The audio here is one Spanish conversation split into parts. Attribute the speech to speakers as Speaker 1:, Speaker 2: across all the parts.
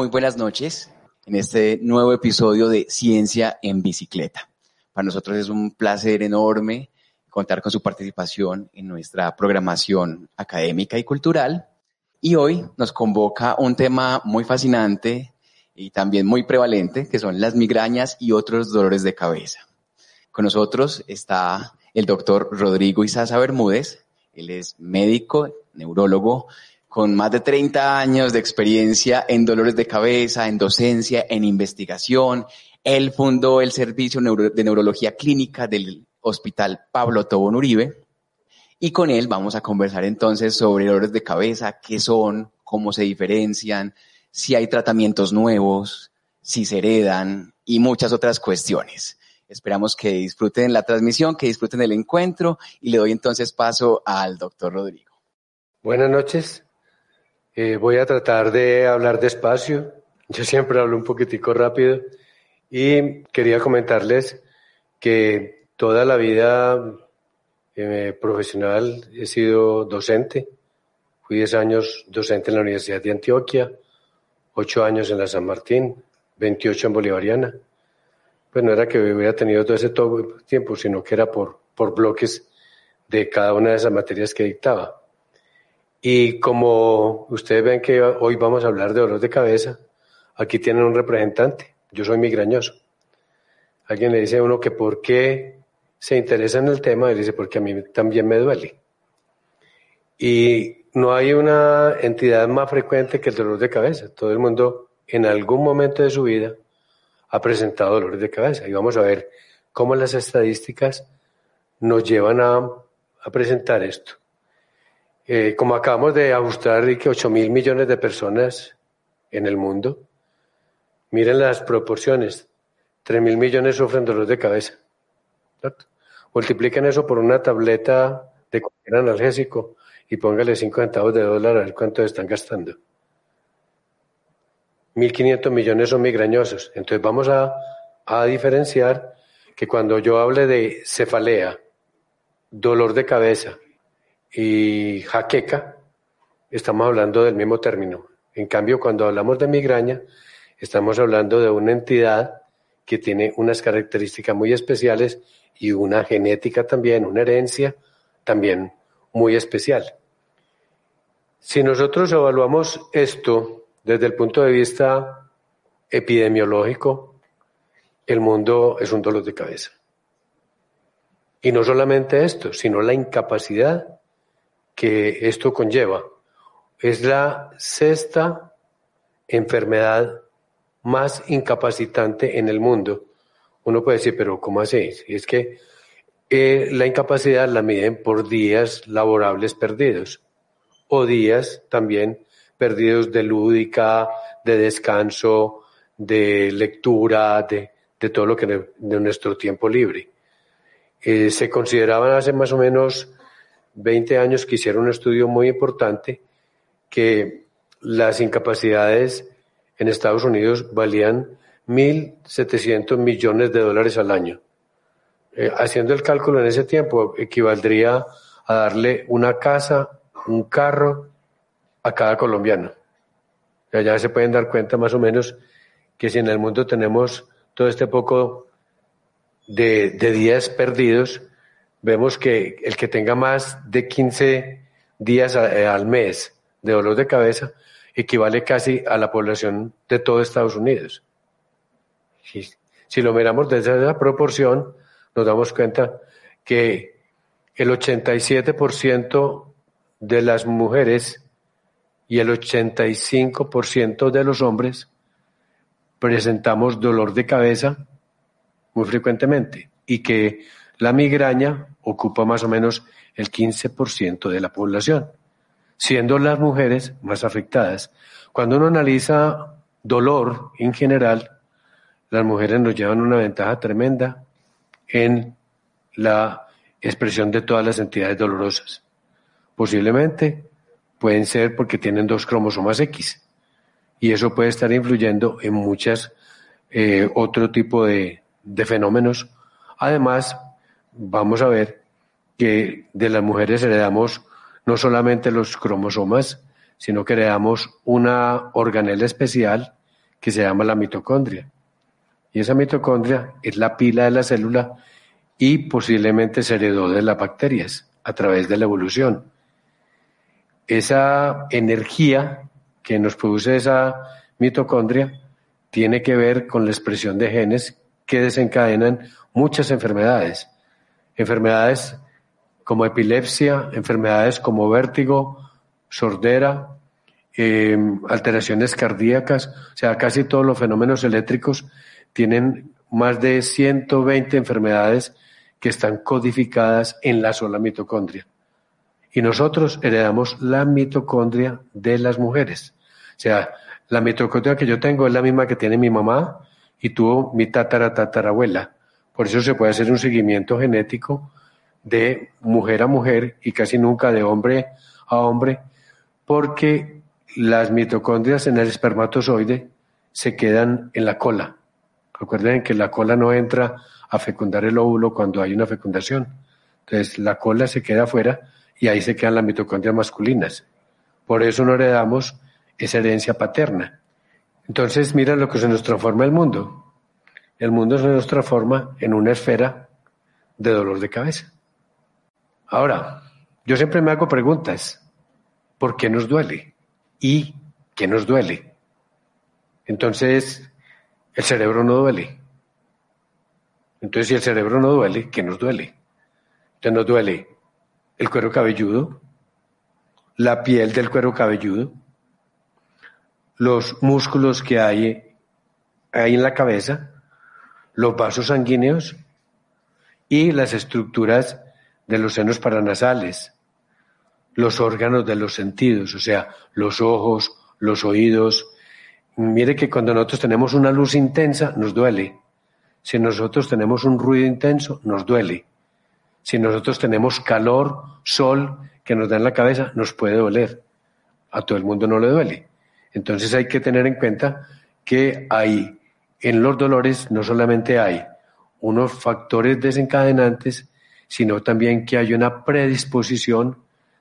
Speaker 1: Muy buenas noches en este nuevo episodio de Ciencia en Bicicleta. Para nosotros es un placer enorme contar con su participación en nuestra programación académica y cultural. Y hoy nos convoca un tema muy fascinante y también muy prevalente, que son las migrañas y otros dolores de cabeza. Con nosotros está el doctor Rodrigo Isaza Bermúdez. Él es médico, neurólogo, con más de 30 años de experiencia en dolores de cabeza, en docencia, en investigación. Él fundó el Servicio de Neurología Clínica del Hospital Pablo Tobón Uribe. Y con él vamos a conversar entonces sobre dolores de cabeza, qué son, cómo se diferencian, si hay tratamientos nuevos, si se heredan y muchas otras cuestiones. Esperamos que disfruten la transmisión, que disfruten el encuentro y le doy entonces paso al doctor Rodrigo.
Speaker 2: Buenas noches. Eh, voy a tratar de hablar despacio. Yo siempre hablo un poquitico rápido. Y quería comentarles que toda la vida eh, profesional he sido docente. Fui 10 años docente en la Universidad de Antioquia, 8 años en la San Martín, 28 en Bolivariana. Pues no era que hubiera tenido todo ese tiempo, sino que era por, por bloques de cada una de esas materias que dictaba. Y como ustedes ven que hoy vamos a hablar de dolor de cabeza, aquí tienen un representante. Yo soy migrañoso. Alguien le dice a uno que por qué se interesa en el tema, y dice porque a mí también me duele. Y no hay una entidad más frecuente que el dolor de cabeza. Todo el mundo en algún momento de su vida ha presentado dolores de cabeza. Y vamos a ver cómo las estadísticas nos llevan a, a presentar esto. Eh, como acabamos de ajustar que 8 mil millones de personas en el mundo, miren las proporciones. 3 mil millones sufren dolor de cabeza. Multipliquen eso por una tableta de cualquier analgésico y póngale 5 centavos de dólar a ver cuánto están gastando. 1.500 millones son migrañosos. Entonces vamos a, a diferenciar que cuando yo hable de cefalea, dolor de cabeza, y jaqueca, estamos hablando del mismo término. En cambio, cuando hablamos de migraña, estamos hablando de una entidad que tiene unas características muy especiales y una genética también, una herencia también muy especial. Si nosotros evaluamos esto desde el punto de vista epidemiológico, el mundo es un dolor de cabeza. Y no solamente esto, sino la incapacidad que esto conlleva. Es la sexta enfermedad más incapacitante en el mundo. Uno puede decir, pero ¿cómo así? Es que eh, la incapacidad la miden por días laborables perdidos o días también perdidos de lúdica, de descanso, de lectura, de, todo lo que de, nuestro tiempo libre. Eh, se consideraban hace más o menos 20 años que hicieron un estudio muy importante que las incapacidades en Estados Unidos valían 1.700 millones de dólares al año. Eh, haciendo el cálculo en ese tiempo equivaldría a darle una casa, un carro a cada colombiano. Ya se pueden dar cuenta más o menos que si en el mundo tenemos todo este poco de días perdidos, vemos que el que tenga más de 15 días eh, al mes de dolor de cabeza equivale casi a la población de todo Estados Unidos. Si, lo miramos desde esa proporción, nos damos cuenta que el 87% de las mujeres y el 85% de los hombres presentamos dolor de cabeza muy frecuentemente y que la migraña ocupa más o menos el 15% de la población, siendo las mujeres más afectadas. Cuando uno analiza dolor en general, las mujeres nos llevan una ventaja tremenda en la expresión de todas las entidades dolorosas. Posiblemente pueden ser porque tienen dos cromosomas X y eso puede estar influyendo en muchas eh, otro tipo de, de fenómenos. Además, vamos a ver que de las mujeres heredamos no solamente los cromosomas, sino que heredamos una organela especial que se llama la mitocondria. Y esa mitocondria es la pila de la célula y posiblemente se heredó de las bacterias a través de la evolución. Esa energía que nos produce esa mitocondria tiene que ver con la expresión de genes que desencadenan muchas enfermedades. Enfermedades como epilepsia, enfermedades como vértigo, sordera, em, alteraciones cardíacas, o sea, casi todos los fenómenos eléctricos tienen más de 120 enfermedades que están codificadas en la sola mitocondria. Y nosotros heredamos la mitocondria de las mujeres. O sea, la mitocondria que yo tengo es la misma que tiene mi mamá y tuvo mi tatara tatarabuela. Por eso se puede hacer un seguimiento genético de mujer a mujer y casi nunca de hombre a hombre, porque las mitocondrias en el espermatozoide se quedan en la cola. Recuerden que la cola no entra a fecundar el óvulo cuando hay una fecundación. Entonces la cola se queda afuera y ahí se quedan las mitocondrias masculinas. Por eso no heredamos esa herencia paterna. Entonces mira lo que se nos transforma el mundo. El mundo se nos transforma en una esfera de dolor de cabeza. Ahora, yo siempre me hago preguntas. ¿Por qué nos duele? ¿Y qué nos duele? Entonces, el cerebro no duele. Entonces, si el cerebro no duele, ¿qué nos duele? Entonces nos duele el cuero cabelludo, la piel del cuero cabelludo, los músculos que hay ahí en la cabeza, los vasos sanguíneos y las estructuras de los senos paranasales, los órganos de los sentidos, o sea, los ojos, los oídos. Mire que cuando nosotros tenemos una luz intensa, nos duele. Si nosotros tenemos un ruido intenso, nos duele. Si nosotros tenemos calor, sol que nos da en la cabeza, nos puede doler. A todo el mundo no le duele. Entonces hay que tener en cuenta que hay en los dolores no solamente hay unos factores desencadenantes, sino también que hay una predisposición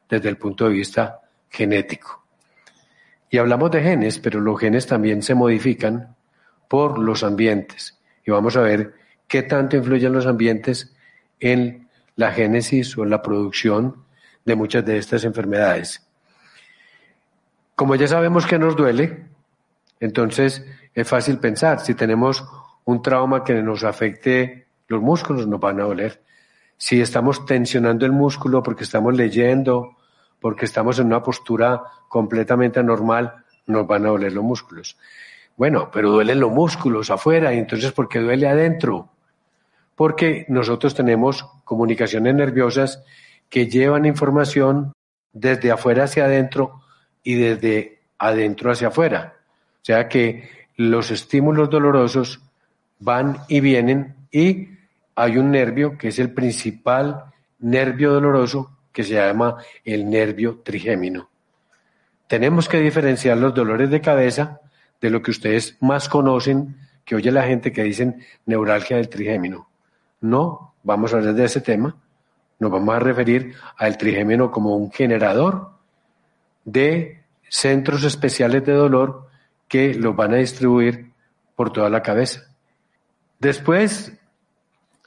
Speaker 2: desde el punto de vista genético. Y hablamos de genes, pero los genes también se modifican por los ambientes. Y vamos a ver qué tanto influyen los ambientes en la génesis o en la producción de muchas de estas enfermedades. Como ya sabemos que nos duele, entonces es fácil pensar, si tenemos un trauma que nos afecte los músculos, nos van a doler. Si estamos tensionando el músculo porque estamos leyendo, porque estamos en una postura completamente anormal, nos van a doler los músculos. Bueno, pero duelen los músculos afuera, y entonces ¿por qué duele adentro? Porque nosotros tenemos comunicaciones nerviosas que llevan información desde afuera hacia adentro y desde adentro hacia afuera. O sea que los estímulos dolorosos van y vienen y hay un nervio que es el principal nervio doloroso que se llama el nervio trigémino. Tenemos que diferenciar los dolores de cabeza de lo que ustedes más conocen, que oye la gente que dicen neuralgia del trigémino. No, vamos a hablar de ese tema. Nos vamos a referir al trigémino como un generador de centros especiales de dolor que los van a distribuir por toda la cabeza. Después,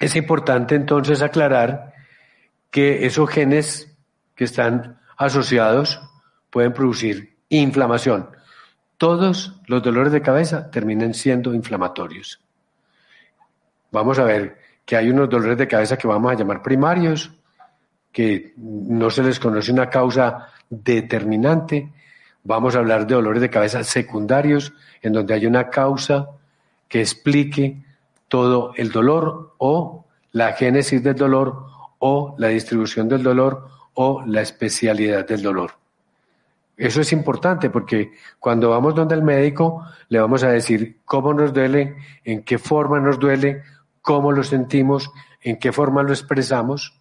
Speaker 2: es importante entonces aclarar que esos genes que están asociados pueden producir inflamación. Todos los dolores de cabeza terminan siendo inflamatorios. Vamos a ver que hay unos dolores de cabeza que vamos a llamar primarios, que no se les conoce una causa determinante. Vamos a hablar de dolores de cabeza secundarios, en donde hay una causa que explique todo el dolor o la génesis del dolor o la distribución del dolor o la especialidad del dolor. Eso es importante porque cuando vamos donde el médico le vamos a decir cómo nos duele, en qué forma nos duele, cómo lo sentimos, en qué forma lo expresamos,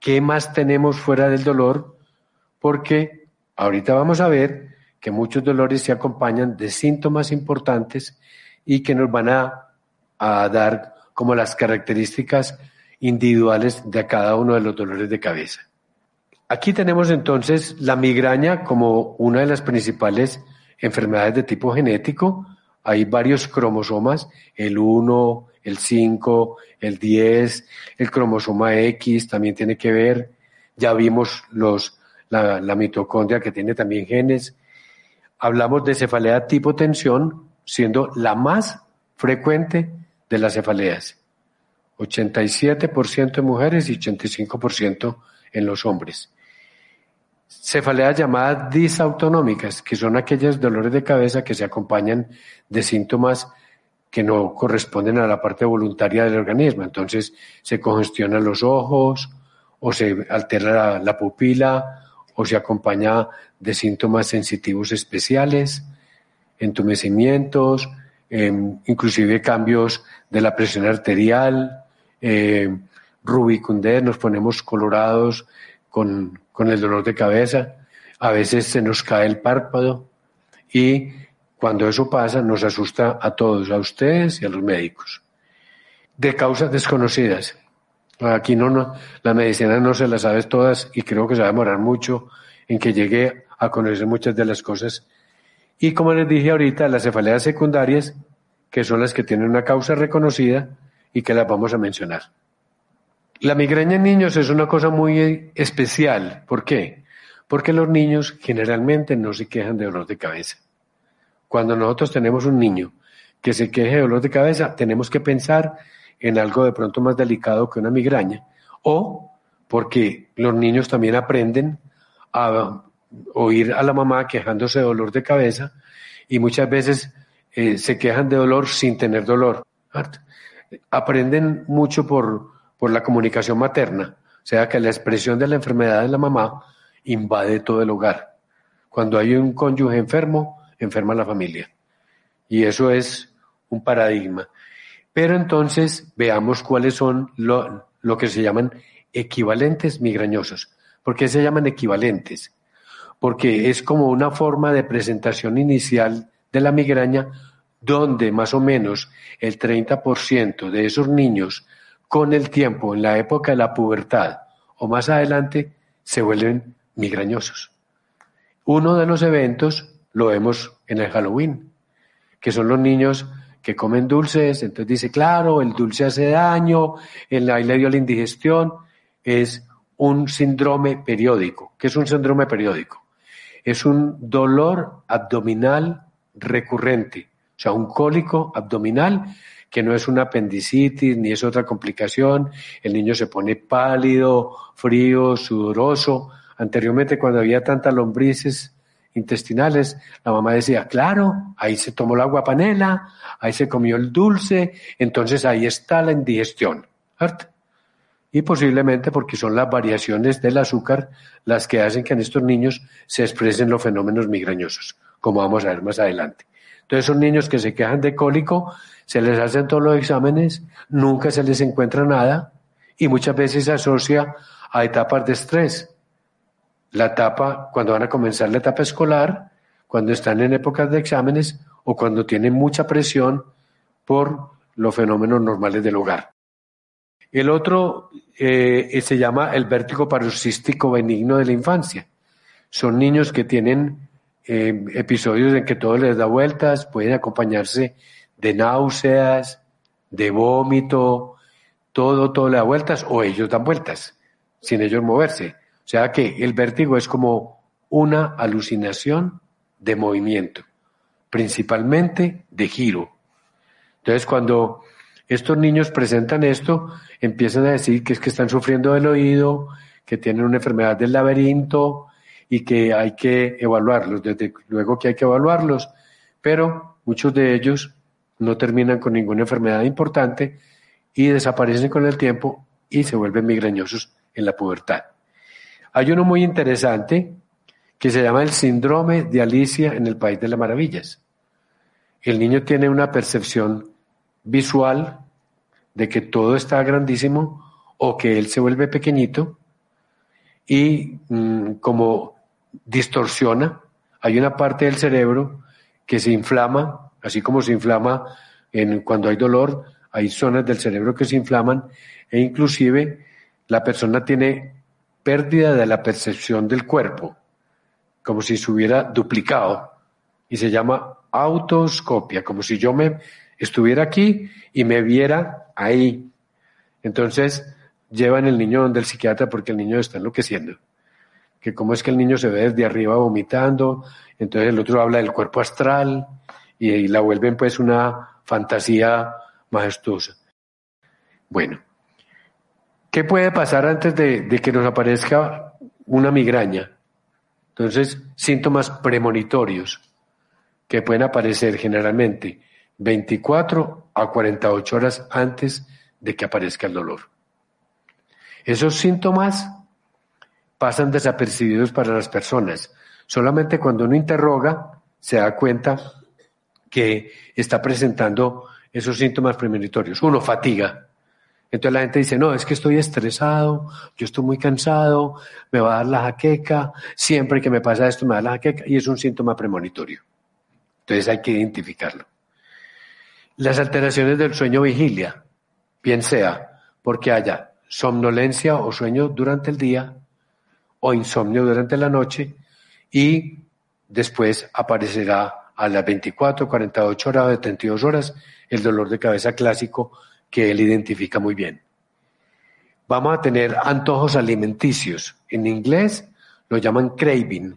Speaker 2: qué más tenemos fuera del dolor, porque ahorita vamos a ver que muchos dolores se acompañan de síntomas importantes y que nos van a, a dar como las características individuales de cada uno de los dolores de cabeza. Aquí tenemos entonces la migraña como una de las principales enfermedades de tipo genético. Hay varios cromosomas, el 1, el 5, el 10, el cromosoma X también tiene que ver. Ya vimos los, la, mitocondria que tiene también genes. Hablamos de cefalea tipo tensión, siendo la más frecuente de las cefaleas. 87% de mujeres y 85% en los hombres. Cefaleas llamadas disautonómicas, que son aquellos dolores de cabeza que se acompañan de síntomas que no corresponden a la parte voluntaria del organismo. Entonces se congestionan los ojos o se altera la, pupila o se acompaña de síntomas sensitivos especiales, entumecimientos, em, inclusive cambios de la presión arterial, eh, rubicundez, nos ponemos colorados con, con el dolor de cabeza, a veces se nos cae el párpado y cuando eso pasa nos asusta a todos, a ustedes y a los médicos. De causas desconocidas. Aquí no, la medicina no se las sabe todas y creo que se va a demorar mucho en que llegue a conocer muchas de las cosas. Y como les dije ahorita, las cefaleas secundarias, que son las que tienen una causa reconocida y que las vamos a mencionar. La migraña en niños es una cosa muy especial. ¿Por qué? Porque los niños generalmente no se quejan de dolor de cabeza. Cuando nosotros tenemos un niño que se queje de dolor de cabeza, tenemos que pensar en algo de pronto más delicado que una migraña. O porque los niños también aprenden a oír a la mamá quejándose de dolor de cabeza y muchas veces eh, se quejan de dolor sin tener dolor. Aprenden mucho por, por la comunicación materna, o sea que la expresión de la enfermedad de la mamá invade todo el hogar. Cuando hay un cónyuge enfermo, enferma la familia. Y eso es un paradigma. Pero entonces veamos cuáles son lo, que se llaman equivalentes migrañosos. ¿Por qué se llaman equivalentes? Porque es como una forma de presentación inicial de la migraña donde más o menos el 30% de esos niños con el tiempo, en la época de la pubertad o más adelante, se vuelven migrañosos. Uno de los eventos lo vemos en el Halloween, que son los niños que comen dulces, entonces dice, claro, el dulce hace daño, el, le dio la indigestión, es un síndrome periódico. ¿Qué es un síndrome periódico? Es un dolor abdominal recurrente, o sea, un cólico abdominal que no es una apendicitis ni es otra complicación, el niño se pone pálido, frío, sudoroso. Anteriormente, cuando había tantas lombrices intestinales, la mamá decía, claro, ahí se tomó la agua panela, ahí se comió el dulce, entonces ahí está la indigestión. Y posiblemente porque son las variaciones del azúcar las que hacen que en estos niños se expresen los fenómenos migrañosos, como vamos a ver más adelante. Entonces son niños que se quejan de cólico, se les hacen todos los exámenes, nunca se les encuentra nada y muchas veces se asocia a etapas de estrés. La etapa, cuando van a comenzar la etapa escolar, cuando están en épocas de exámenes o cuando tienen mucha presión por los fenómenos normales del hogar. El otro eh, se llama el vértigo paroxístico benigno de la infancia. Son niños que tienen eh, episodios en que todo les da vueltas, pueden acompañarse de náuseas, de vómito, todo, todo le da vueltas, o ellos dan vueltas, sin ellos moverse. O sea que el vértigo es como una alucinación de movimiento, principalmente de giro. Entonces, cuando estos niños presentan esto, empiezan a decir que es que están sufriendo del oído, que tienen una enfermedad del laberinto y que hay que evaluarlos, desde luego que hay que evaluarlos, pero muchos de ellos no terminan con ninguna enfermedad importante y desaparecen con el tiempo y se vuelven migrañosos en la pubertad. Hay uno muy interesante que se llama el síndrome de Alicia en el País de las Maravillas. El niño tiene una percepción visual de que todo está grandísimo o que él se vuelve pequeñito y mm, como distorsiona, hay una parte del cerebro que se inflama, así como se inflama en, cuando hay dolor, hay zonas del cerebro que se inflaman e inclusive la persona tiene pérdida de la percepción del cuerpo, como si se hubiera duplicado y se llama autoscopia, como si yo me estuviera aquí y me viera ahí. Entonces llevan el niño donde el psiquiatra porque el niño está enloqueciendo. Que cómo es que el niño se ve desde arriba vomitando, entonces el otro habla del cuerpo astral y, la vuelven pues una fantasía majestuosa. Bueno, ¿qué puede pasar antes de, que nos aparezca una migraña? Entonces, síntomas premonitorios que pueden aparecer generalmente 24 a 48 horas antes de que aparezca el dolor. Esos síntomas pasan desapercibidos para las personas. Solamente cuando uno interroga se da cuenta que está presentando esos síntomas premonitorios. Uno, fatiga. Entonces la gente dice, no, es que estoy estresado, yo estoy muy cansado, me va a dar la jaqueca, siempre que me pasa esto me da la jaqueca y es un síntoma premonitorio. Entonces hay que identificarlo. Las alteraciones del sueño vigilia, bien sea porque haya somnolencia o sueño durante el día o insomnio durante la noche y después aparecerá a las 24, 48 horas o 32 horas el dolor de cabeza clásico que él identifica muy bien. Vamos a tener antojos alimenticios. En inglés lo llaman craving.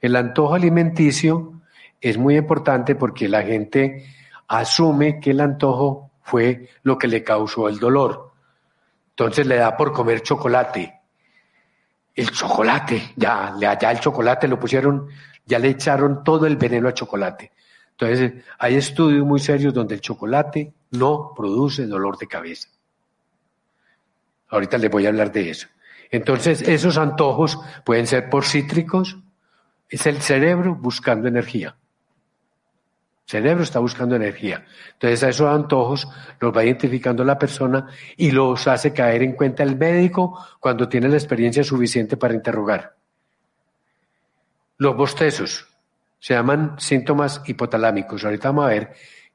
Speaker 2: El antojo alimenticio es muy importante porque la gente asume que el antojo fue lo que le causó el dolor. Entonces le da por comer chocolate. El chocolate, ya, ya el chocolate lo pusieron, ya le echaron todo el veneno al chocolate. Entonces hay estudios muy serios donde el chocolate no produce dolor de cabeza. Ahorita les voy a hablar de eso. Entonces esos antojos pueden ser por cítricos, es el cerebro buscando energía cerebro está buscando energía. Entonces a esos antojos los va identificando la persona y los hace caer en cuenta el médico cuando tiene la experiencia suficiente para interrogar. Los bostezos se llaman síntomas hipotalámicos. Ahorita vamos a ver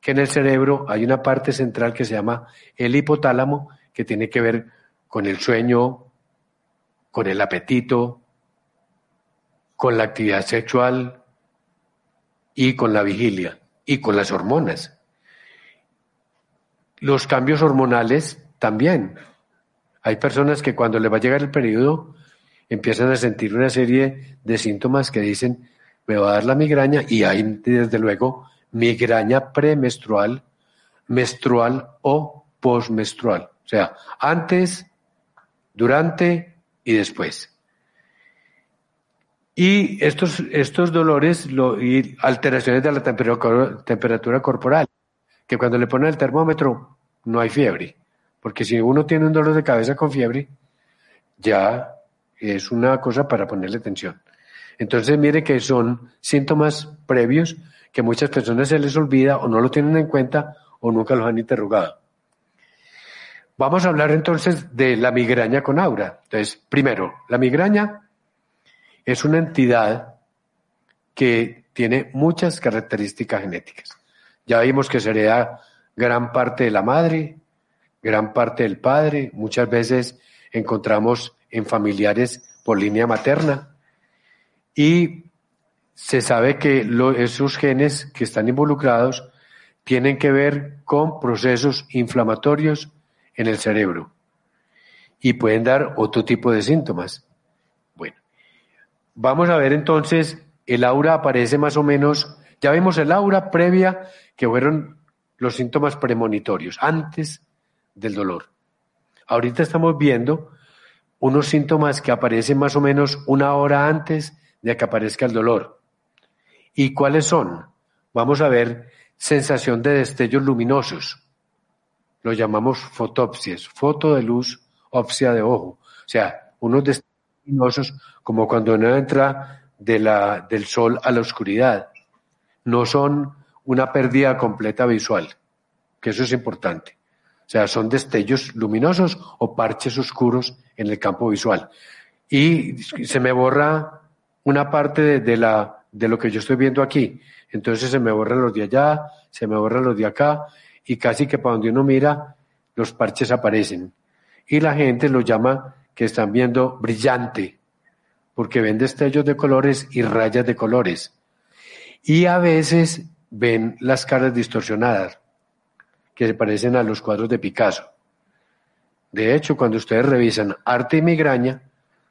Speaker 2: que en el cerebro hay una parte central que se llama el hipotálamo, que tiene que ver con el sueño, con el apetito, con la actividad sexual y con la vigilia y con las hormonas. Los cambios hormonales también. Hay personas que cuando le va a llegar el periodo empiezan a sentir una serie de síntomas que dicen me va a dar la migraña y hay desde luego migraña premenstrual, menstrual o postmenstrual. O sea, antes, durante y después. Y estos, estos dolores lo, y alteraciones de la temperatura, temperatura corporal, que cuando le ponen el termómetro no hay fiebre, porque si uno tiene un dolor de cabeza con fiebre, ya es una cosa para ponerle atención. Entonces mire que son síntomas previos que muchas personas se les olvida o no lo tienen en cuenta o nunca los han interrogado. Vamos a hablar entonces de la migraña con aura. Entonces, primero, la migraña es una entidad que tiene muchas características genéticas. Ya vimos que se hereda gran parte de la madre, gran parte del padre, muchas veces encontramos en familiares por línea materna y se sabe que esos genes que están involucrados tienen que ver con procesos inflamatorios en el cerebro y pueden dar otro tipo de síntomas. Vamos a ver entonces, el aura aparece más o menos, ya vemos el aura previa que fueron los síntomas premonitorios, antes del dolor. Ahorita estamos viendo unos síntomas que aparecen más o menos una hora antes de que aparezca el dolor. ¿Y cuáles son? Vamos a ver sensación de destellos luminosos. lo llamamos fotopsias, foto de luz, opsia de ojo. O sea, unos destellos como cuando uno entra del sol a la oscuridad. No son una pérdida completa visual, que eso es importante. O sea, son destellos luminosos o parches oscuros en el campo visual. Y se me borra una parte de, la, de lo que yo estoy viendo aquí. Entonces se me borran los de allá, se me borran los de acá, y casi que para donde uno mira, los parches aparecen. Y la gente lo llama que están viendo brillante, porque ven destellos de colores y rayas de colores. Y a veces ven las caras distorsionadas que se parecen a los cuadros de Picasso. De hecho, cuando ustedes revisan arte y migraña,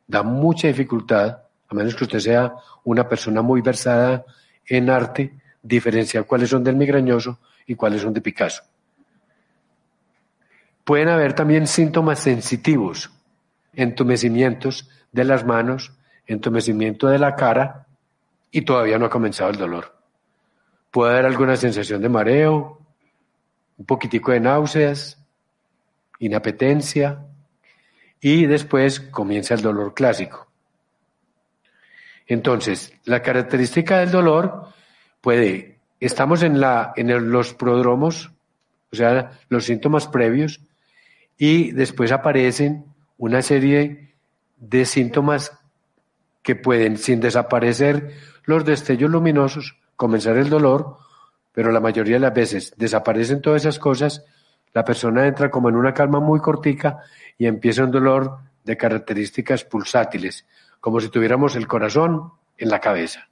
Speaker 2: da mucha dificultad, a menos que usted sea una persona muy versada en arte, diferenciar cuáles son del migrañoso y cuáles son de Picasso. Pueden haber también síntomas sensitivos, entumecimientos de las manos, entumecimiento de la cara y todavía no ha comenzado el dolor. Puede haber alguna sensación de mareo, un poquitico de náuseas, inapetencia y después comienza el dolor clásico. Entonces, la característica del dolor puede, estamos en, la, en los prodromos, o sea, los síntomas previos, y después aparecen una serie de síntomas que pueden, sin desaparecer los destellos luminosos, comenzar el dolor pero la mayoría de las veces desaparecen todas esas cosas, la persona entra como en una calma muy cortica y empieza un dolor de características pulsátiles, como si tuviéramos el corazón en la cabeza.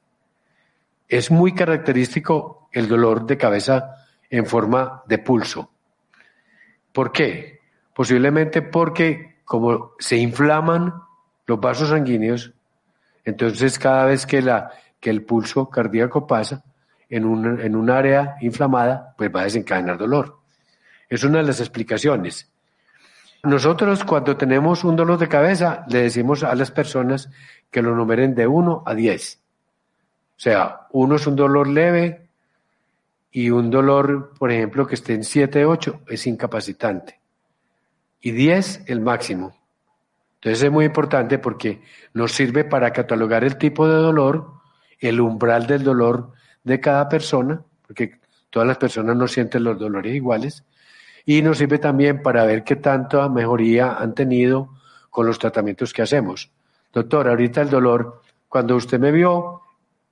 Speaker 2: Es muy característico el dolor de cabeza en forma de pulso. ¿Por qué? Posiblemente porque como se inflaman los vasos sanguíneos, entonces cada vez que, el pulso cardíaco pasa, en en un área inflamada, pues va a desencadenar dolor. Es una de las explicaciones. Nosotros cuando tenemos un dolor de cabeza, le decimos a las personas que lo numeren de 1 a 10. O sea, uno es un dolor leve y un dolor, por ejemplo, que esté en 7, 8 es incapacitante. Y 10 el máximo. Entonces es muy importante porque nos sirve para catalogar el tipo de dolor, el umbral del dolor de cada persona, porque todas las personas no sienten los dolores iguales, y nos sirve también para ver qué tanta mejoría han tenido con los tratamientos que hacemos. Doctor, ahorita el dolor, cuando usted me vio,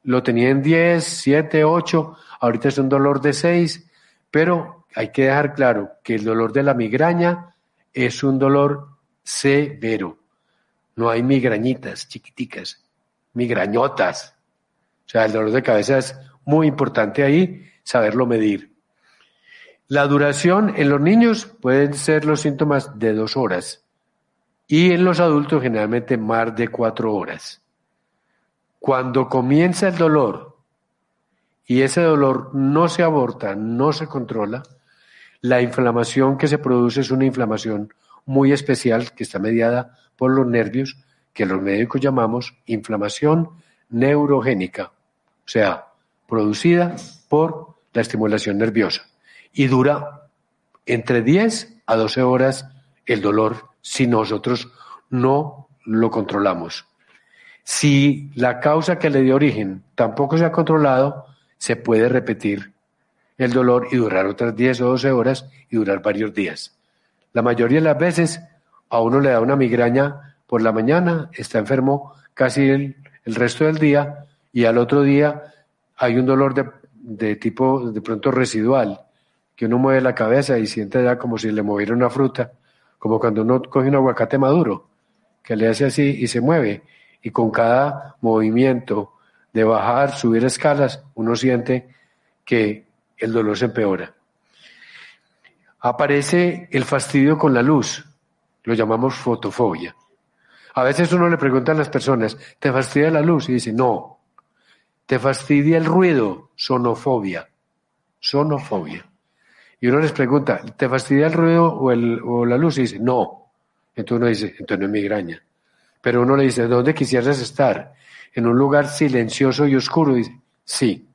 Speaker 2: lo tenía en 10, 7, 8, ahorita es un dolor de 6, pero hay que dejar claro que el dolor de la migraña es un dolor severo. No hay migrañitas chiquiticas, migrañotas. O sea, el dolor de cabeza es muy importante ahí saberlo medir. La duración en los niños pueden ser los síntomas de dos horas y en los adultos generalmente más de cuatro horas. Cuando comienza el dolor y ese dolor no se aborta, no se controla, la inflamación que se produce es una inflamación muy especial que está mediada por los nervios, que los médicos llamamos inflamación neurogénica. O sea, producida por la estimulación nerviosa y dura entre 10 a 12 horas el dolor si nosotros no lo controlamos. Si la causa que le dio origen tampoco se ha controlado, se puede repetir el dolor y durar otras 10 o 12 horas y durar varios días. La mayoría de las veces a uno le da una migraña por la mañana, está enfermo casi el, resto del día y al otro día hay un dolor de, de, tipo de pronto residual, que uno mueve la cabeza y siente ya como si le moviera una fruta, como cuando uno coge un aguacate maduro, que le hace así y se mueve, y con cada movimiento de bajar, subir escalas, uno siente que el dolor se empeora. Aparece el fastidio con la luz, lo llamamos fotofobia. A veces uno le pregunta a las personas, ¿te fastidia la luz? Y dice, no, ¿Te fastidia el ruido? Sonofobia. Sonofobia. Y uno les pregunta, ¿te fastidia el ruido o, la luz? Y dice, no. Entonces uno dice, entonces no es migraña. Pero uno le dice, ¿dónde quisieras estar? ¿En un lugar silencioso y oscuro? Y dice, sí.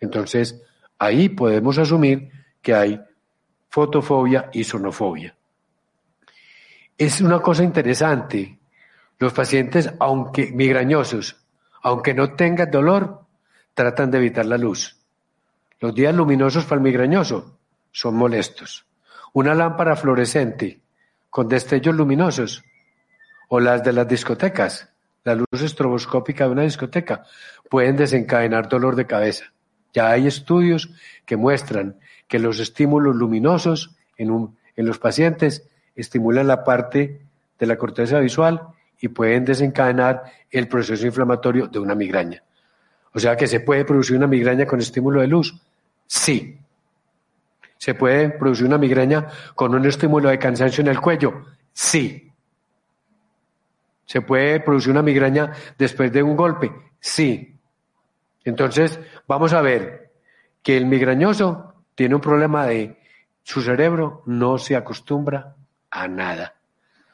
Speaker 2: Entonces, ahí podemos asumir que hay fotofobia y sonofobia. Es una cosa interesante. Los pacientes, aunque migrañosos, aunque no tengan dolor, tratan de evitar la luz. Los días luminosos para el migrañoso son molestos. Una lámpara fluorescente con destellos luminosos o las de las discotecas, la luz estroboscópica de una discoteca, pueden desencadenar dolor de cabeza. Ya hay estudios que muestran que los estímulos luminosos en, los pacientes estimulan la parte de la corteza visual y pueden desencadenar el proceso inflamatorio de una migraña. O sea que se puede producir una migraña con estímulo de luz. Sí. ¿Se puede producir una migraña con un estímulo de cansancio en el cuello? Sí. ¿Se puede producir una migraña después de un golpe? Sí. Entonces, vamos a ver que el migrañoso tiene un problema de su cerebro no se acostumbra a nada.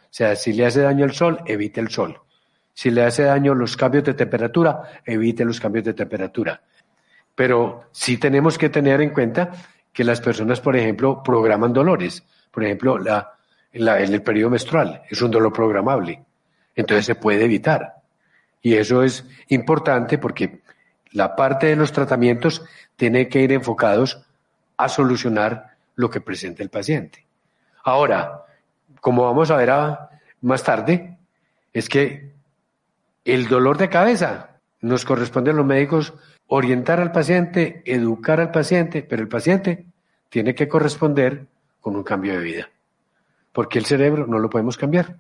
Speaker 2: O sea, si le hace daño el sol, evite el sol. Si le hace daño los cambios de temperatura, evite los cambios de temperatura. Pero sí tenemos que tener en cuenta que las personas, por ejemplo, programan dolores. Por ejemplo, en el periodo menstrual es un dolor programable. Entonces se puede evitar. Y eso es importante porque la parte de los tratamientos tiene que ir enfocados a solucionar lo que presenta el paciente. Ahora, como vamos a ver más tarde, es que el dolor de cabeza nos corresponde a los médicos orientar al paciente, educar al paciente, pero el paciente tiene que corresponder con un cambio de vida, porque el cerebro no lo podemos cambiar.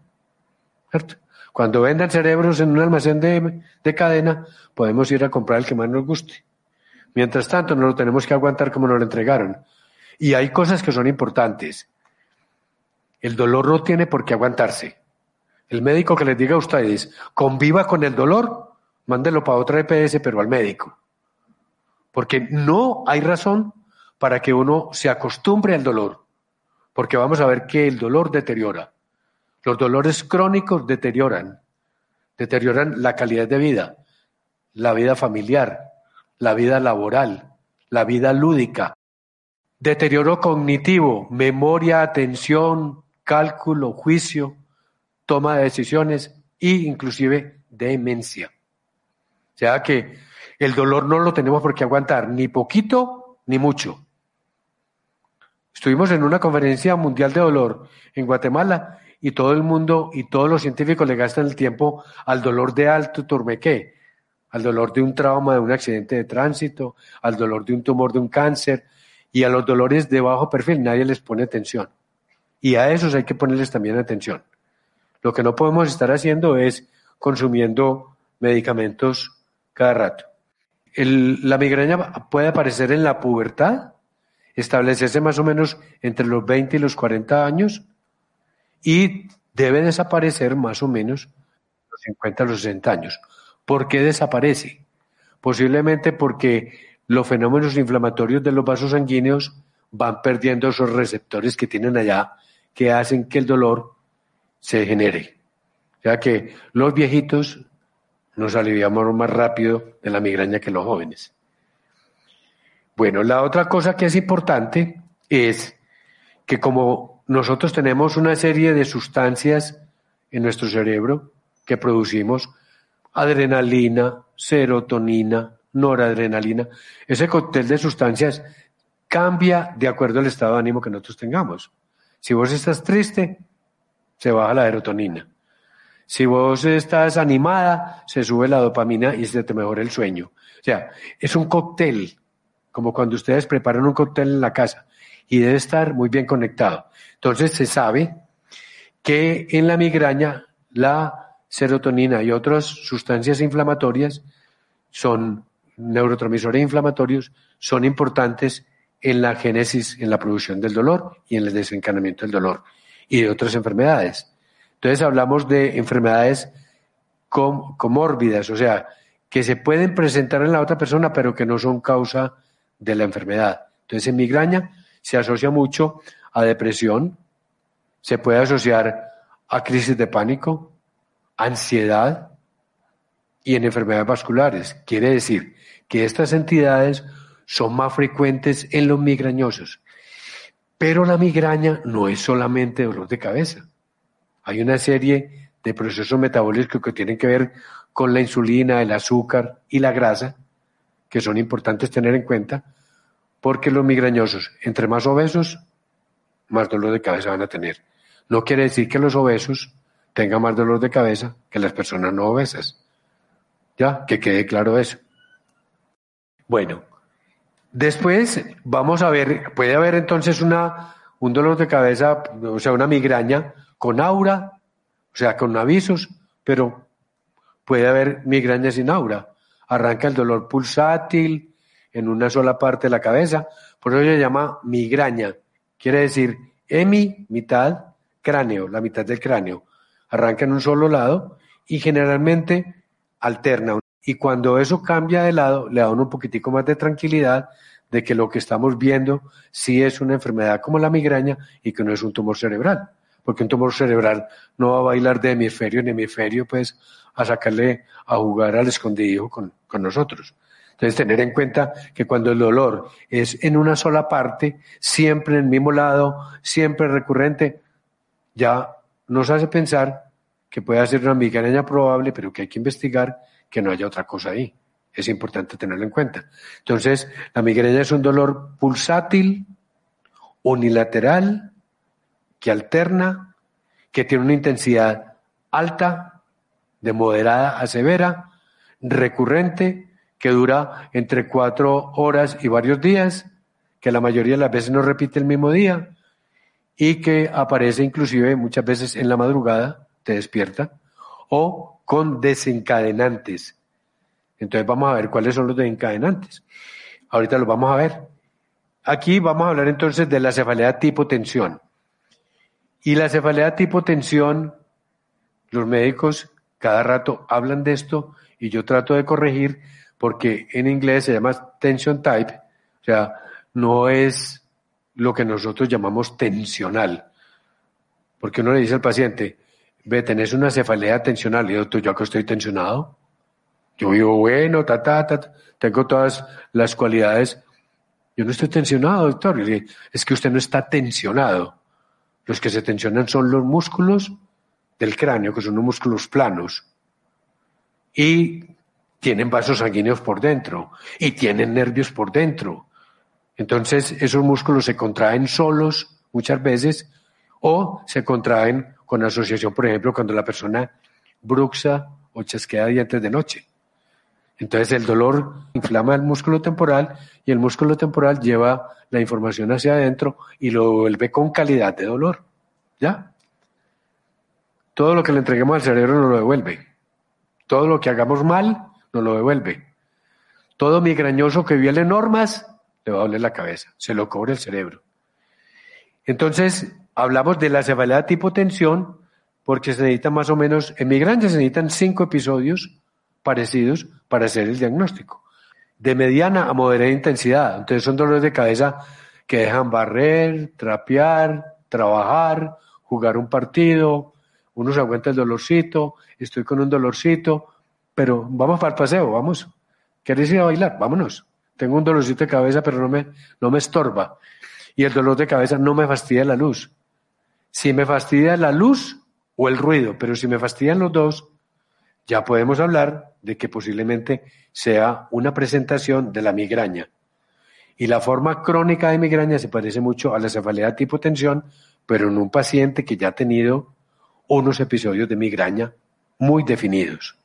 Speaker 2: Cuando vendan cerebros en un almacén de, de cadena, podemos ir a comprar el que más nos guste. Mientras tanto, no lo tenemos que aguantar como nos lo entregaron. Y hay cosas que son importantes. El dolor no tiene por qué aguantarse. El médico que les diga a ustedes, conviva con el dolor, mándelo para otra EPS, pero al médico. Porque no hay razón para que uno se acostumbre al dolor. Porque vamos a ver que el dolor deteriora. Los dolores crónicos deterioran. Deterioran la calidad de vida, la vida familiar, la vida laboral, la vida lúdica. Deterioro cognitivo, memoria, atención, cálculo, juicio, toma de decisiones e inclusive demencia. O sea que el dolor no lo tenemos por qué aguantar, ni poquito ni mucho. Estuvimos en una conferencia mundial de dolor en Guatemala y todo el mundo y todos los científicos le gastan el tiempo al dolor de alto turmequé, al dolor de un trauma, de un accidente de tránsito, al dolor de un tumor, de un cáncer y a los dolores de bajo perfil. Nadie les pone atención. Y a esos hay que ponerles también atención. Lo que no podemos estar haciendo es consumiendo medicamentos cada rato. La migraña puede aparecer en la pubertad, establecerse más o menos entre los 20 y los 40 años y debe desaparecer más o menos los 50 a los 60 años. ¿Por qué desaparece? Posiblemente porque los fenómenos inflamatorios de los vasos sanguíneos van perdiendo esos receptores que tienen allá que hacen que el dolor se genere. O sea que los viejitos nos aliviamos más rápido de la migraña que los jóvenes. Bueno, la otra cosa que es importante es que como nosotros tenemos una serie de sustancias en nuestro cerebro que producimos, adrenalina, serotonina, noradrenalina, ese cóctel de sustancias cambia de acuerdo al estado de ánimo que nosotros tengamos. Si vos estás triste, se baja la serotonina. Si vos estás animada, se sube la dopamina y se te mejora el sueño. O sea, es un cóctel, como cuando ustedes preparan un cóctel en la casa y debe estar muy bien conectado. Entonces se sabe que en la migraña la serotonina y otras sustancias inflamatorias son neurotransmisores inflamatorios, son importantes en la génesis, en la producción del dolor y en el desencadenamiento del dolor y de otras enfermedades. Entonces hablamos de enfermedades comórbidas, o sea, que se pueden presentar en la otra persona pero que no son causa de la enfermedad. Entonces en migraña se asocia mucho a depresión, se puede asociar a crisis de pánico, ansiedad y en enfermedades vasculares. Quiere decir que estas entidades son más frecuentes en los migrañosos. Pero la migraña no es solamente dolor de cabeza. Hay una serie de procesos metabólicos que tienen que ver con la insulina, el azúcar y la grasa, que son importantes tener en cuenta, porque los migrañosos, entre más obesos, más dolor de cabeza van a tener. No quiere decir que los obesos tengan más dolor de cabeza que las personas no obesas. Ya, que quede claro eso. Bueno, después vamos a ver, puede haber entonces una, un dolor de cabeza, o sea, una migraña con aura, o sea, con avisos, pero puede haber migraña sin aura. Arranca el dolor pulsátil en una sola parte de la cabeza, por eso se llama migraña. Quiere decir hemi, mitad, cráneo, la mitad del cráneo. Arranca en un solo lado y generalmente alterna. Y cuando eso cambia de lado, le da un poquitico más de tranquilidad de que lo que estamos viendo sí es una enfermedad como la migraña y que no es un tumor cerebral. Porque un tumor cerebral no va a bailar de hemisferio en hemisferio, pues, a sacarle a jugar al escondido con, con nosotros. Entonces, tener en cuenta que cuando el dolor es en una sola parte, siempre en el mismo lado, siempre recurrente, ya nos hace pensar que puede ser una migraña probable, pero que hay que investigar que no haya otra cosa ahí. Es importante tenerlo en cuenta. Entonces, la migraña es un dolor pulsátil, unilateral, que alterna, que tiene una intensidad alta, de moderada a severa, recurrente, que dura entre cuatro horas y varios días, que la mayoría de las veces no repite el mismo día y que aparece inclusive muchas veces en la madrugada, te despierta, o con desencadenantes. Entonces vamos a ver cuáles son los desencadenantes. Ahorita los vamos a ver. Aquí vamos a hablar entonces de la cefalea tipo tensión. Y la cefalea tipo tensión, los médicos cada rato hablan de esto y yo trato de corregir porque en inglés se llama tension type, o sea, no es lo que nosotros llamamos tensional. Porque uno le dice al paciente, ve, tenés una cefalea tensional. Y yo, yo que estoy tensionado. Yo vivo bueno, ta, ta, ta, tengo todas las cualidades. Yo no estoy tensionado, doctor. Es que usted no está tensionado. Los que se tensionan son los músculos del cráneo, que son los músculos planos. Y tienen vasos sanguíneos por dentro. Y tienen nervios por dentro. Entonces, esos músculos se contraen solos muchas veces o se contraen con asociación, por ejemplo, cuando la persona bruxa o chasquea dientes de noche. Entonces el dolor inflama el músculo temporal y el músculo temporal lleva la información hacia adentro y lo vuelve con calidad de dolor. ¿Ya? Todo lo que le entreguemos al cerebro nos lo devuelve. Todo lo que hagamos mal nos lo devuelve. Todo migrañoso que viole normas le va a doler la cabeza, se lo cobra el cerebro. Entonces, hablamos de la cefalea tipo tensión porque se necesita más o menos, en migraña se necesitan cinco episodios parecidos para hacer el diagnóstico. De mediana a moderada intensidad. Entonces son dolores de cabeza que dejan barrer, trapear, trabajar, jugar un partido, uno se aguanta el dolorcito, estoy con un dolorcito, pero vamos para el paseo, vamos. ¿Quieres ir a bailar? Vámonos. Tengo un dolorcito de cabeza, pero no me, no me estorba. Y el dolor de cabeza no me fastidia la luz. Si me fastidia la luz o el ruido, pero si me fastidian los dos, ya podemos hablar de que posiblemente sea una presentación de la migraña. Y la forma crónica de migraña se parece mucho a la cefalea tipo tensión, pero en un paciente que ya ha tenido unos episodios de migraña muy definidos.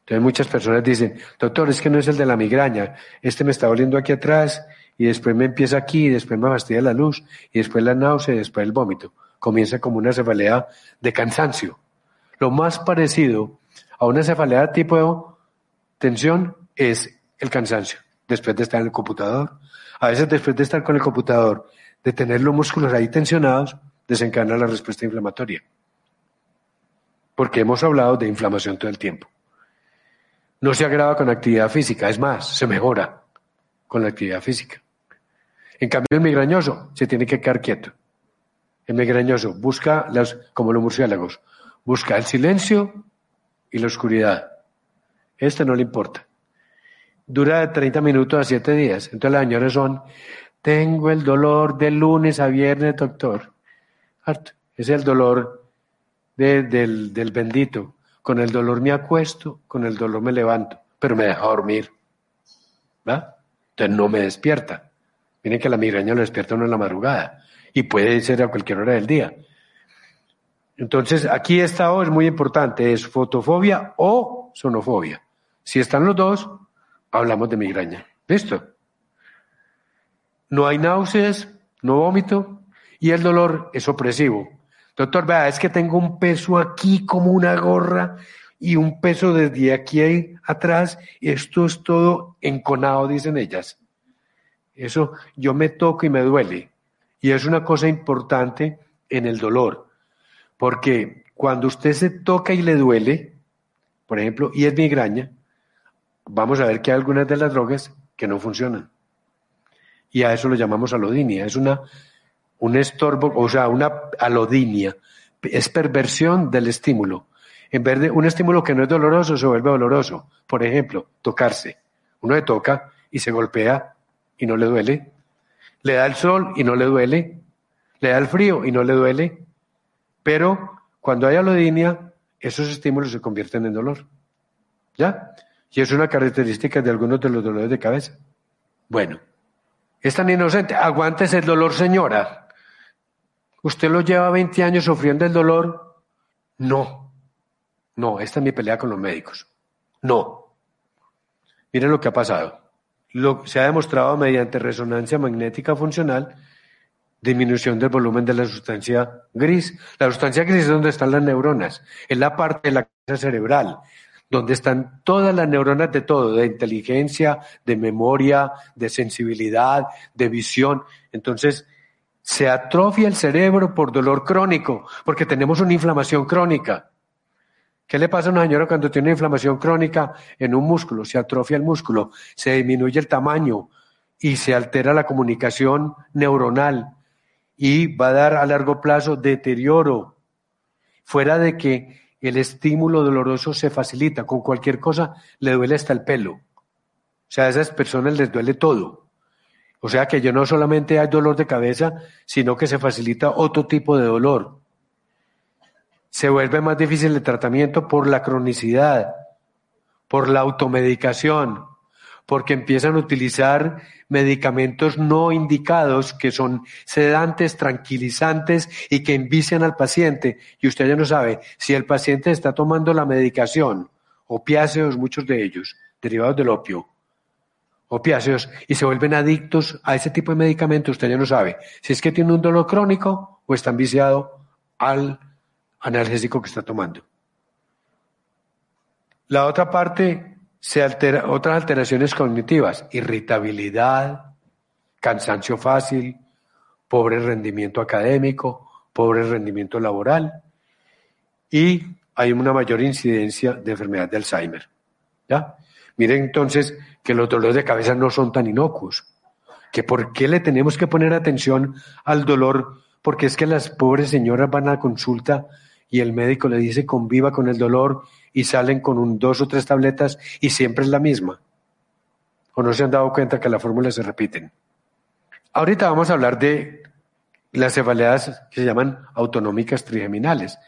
Speaker 2: Entonces muchas personas dicen, doctor, es que no es el de la migraña, este me está doliendo aquí atrás y después me empieza aquí, y después me fastidia la luz, y después la náusea, y después el vómito. Comienza como una cefalea de cansancio. Lo más parecido a una cefalea tipo tensión es el cansancio, después de estar en el computador. A veces después de estar con el computador, de tener los músculos ahí tensionados, desencadena la respuesta inflamatoria. Porque hemos hablado de inflamación todo el tiempo. No se agrava con actividad física, es más, se mejora con la actividad física. En cambio, el migrañoso se tiene que quedar quieto. El migrañoso busca, las, como los murciélagos, busca el silencio y la oscuridad. Este no le importa. Dura de 30 minutos a 7 días. Entonces las señores son Tengo el dolor de lunes a viernes, doctor. Es el dolor de- del, bendito. Con el dolor me acuesto, con el dolor me levanto, pero me deja dormir. ¿Va? Entonces no me despierta. Miren que la migraña lo despierta uno en la madrugada y puede ser a cualquier hora del día. Entonces, aquí esta O es muy importante, es fotofobia o sonofobia. Si están los dos, hablamos de migraña. ¿Listo? No hay náuseas, no vómito y el dolor es opresivo. Doctor, vea, es que tengo un peso aquí como una gorra y un peso desde aquí atrás. Esto es todo enconado, dicen ellas. Eso yo me toco y me duele. Y es una cosa importante en el dolor. Porque cuando usted se toca y le duele, por ejemplo, y es migraña, vamos a ver que hay algunas de las drogas que no funcionan. Y a eso lo llamamos alodinia. Es una, un estorbo, o sea, una alodinia. Es perversión del estímulo. En vez de un estímulo que no es doloroso, se vuelve doloroso. Por ejemplo, tocarse. Uno le toca y se golpea y no le duele. Le da el sol y no le duele. Le da el frío y no le duele. Pero cuando hay alodinia, esos estímulos se convierten en dolor. ¿Ya? Y es una característica de algunos de los dolores de cabeza. Bueno, es tan inocente. Aguántese el dolor, señora. ¿Usted lo lleva 20 años sufriendo el dolor? No. No, esta es mi pelea con los médicos. No. Miren lo que ha pasado. Lo, se ha demostrado mediante resonancia magnética funcional disminución del volumen de la sustancia gris. La sustancia gris es donde están las neuronas, es la parte de la cabeza cerebral, donde están todas las neuronas de todo, de inteligencia, de memoria, de sensibilidad, de visión. Entonces, se atrofia el cerebro por dolor crónico, porque tenemos una inflamación crónica. ¿Qué le pasa a una señora cuando tiene una inflamación crónica en un músculo? Se atrofia el músculo, se disminuye el tamaño y se altera la comunicación neuronal y va a dar a largo plazo deterioro. Fuera de que el estímulo doloroso se facilita, con cualquier cosa le duele hasta el pelo. O sea, a esas personas les duele todo. O sea que yo no solamente hay dolor de cabeza, sino que se facilita otro tipo de dolor. Se vuelve más difícil el tratamiento por la cronicidad, por la automedicación, porque empiezan a utilizar medicamentos no indicados que son sedantes, tranquilizantes y que envician al paciente. Y usted ya no sabe si el paciente está tomando la medicación, opiáceos, muchos de ellos, derivados del opio, opiáceos, y se vuelven adictos a ese tipo de medicamentos, usted ya no sabe si es que tiene un dolor crónico o está viciado al analgésico que está tomando. La otra parte se altera, otras alteraciones cognitivas, irritabilidad, cansancio fácil, pobre rendimiento académico, pobre rendimiento laboral y hay una mayor incidencia de enfermedad de Alzheimer. ¿ya? Miren entonces que los dolores de cabeza no son tan inocuos, que por qué le tenemos que poner atención al dolor, porque es que las pobres señoras van a consulta y el médico le dice conviva con el dolor y salen con un dos o tres tabletas y siempre es la misma. ¿O no se han dado cuenta que las fórmulas se repiten? Ahorita vamos a hablar de las cefaleas que se llaman autonómicas trigeminales.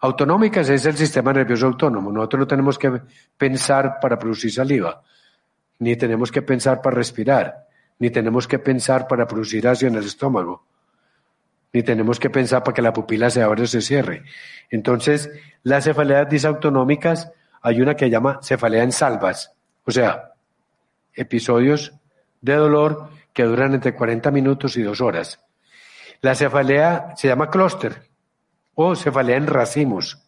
Speaker 2: Autonómicas es el sistema nervioso autónomo. Nosotros no tenemos que pensar para producir saliva, ni tenemos que pensar para respirar, ni tenemos que pensar para producir ácido en el estómago ni tenemos que pensar para que la pupila se abra o se cierre. Entonces, las cefaleas disautonómicas, hay una que se llama cefalea en salvas, o sea, episodios de dolor que duran entre 40 minutos y dos horas. La cefalea se llama clúster o cefalea en racimos.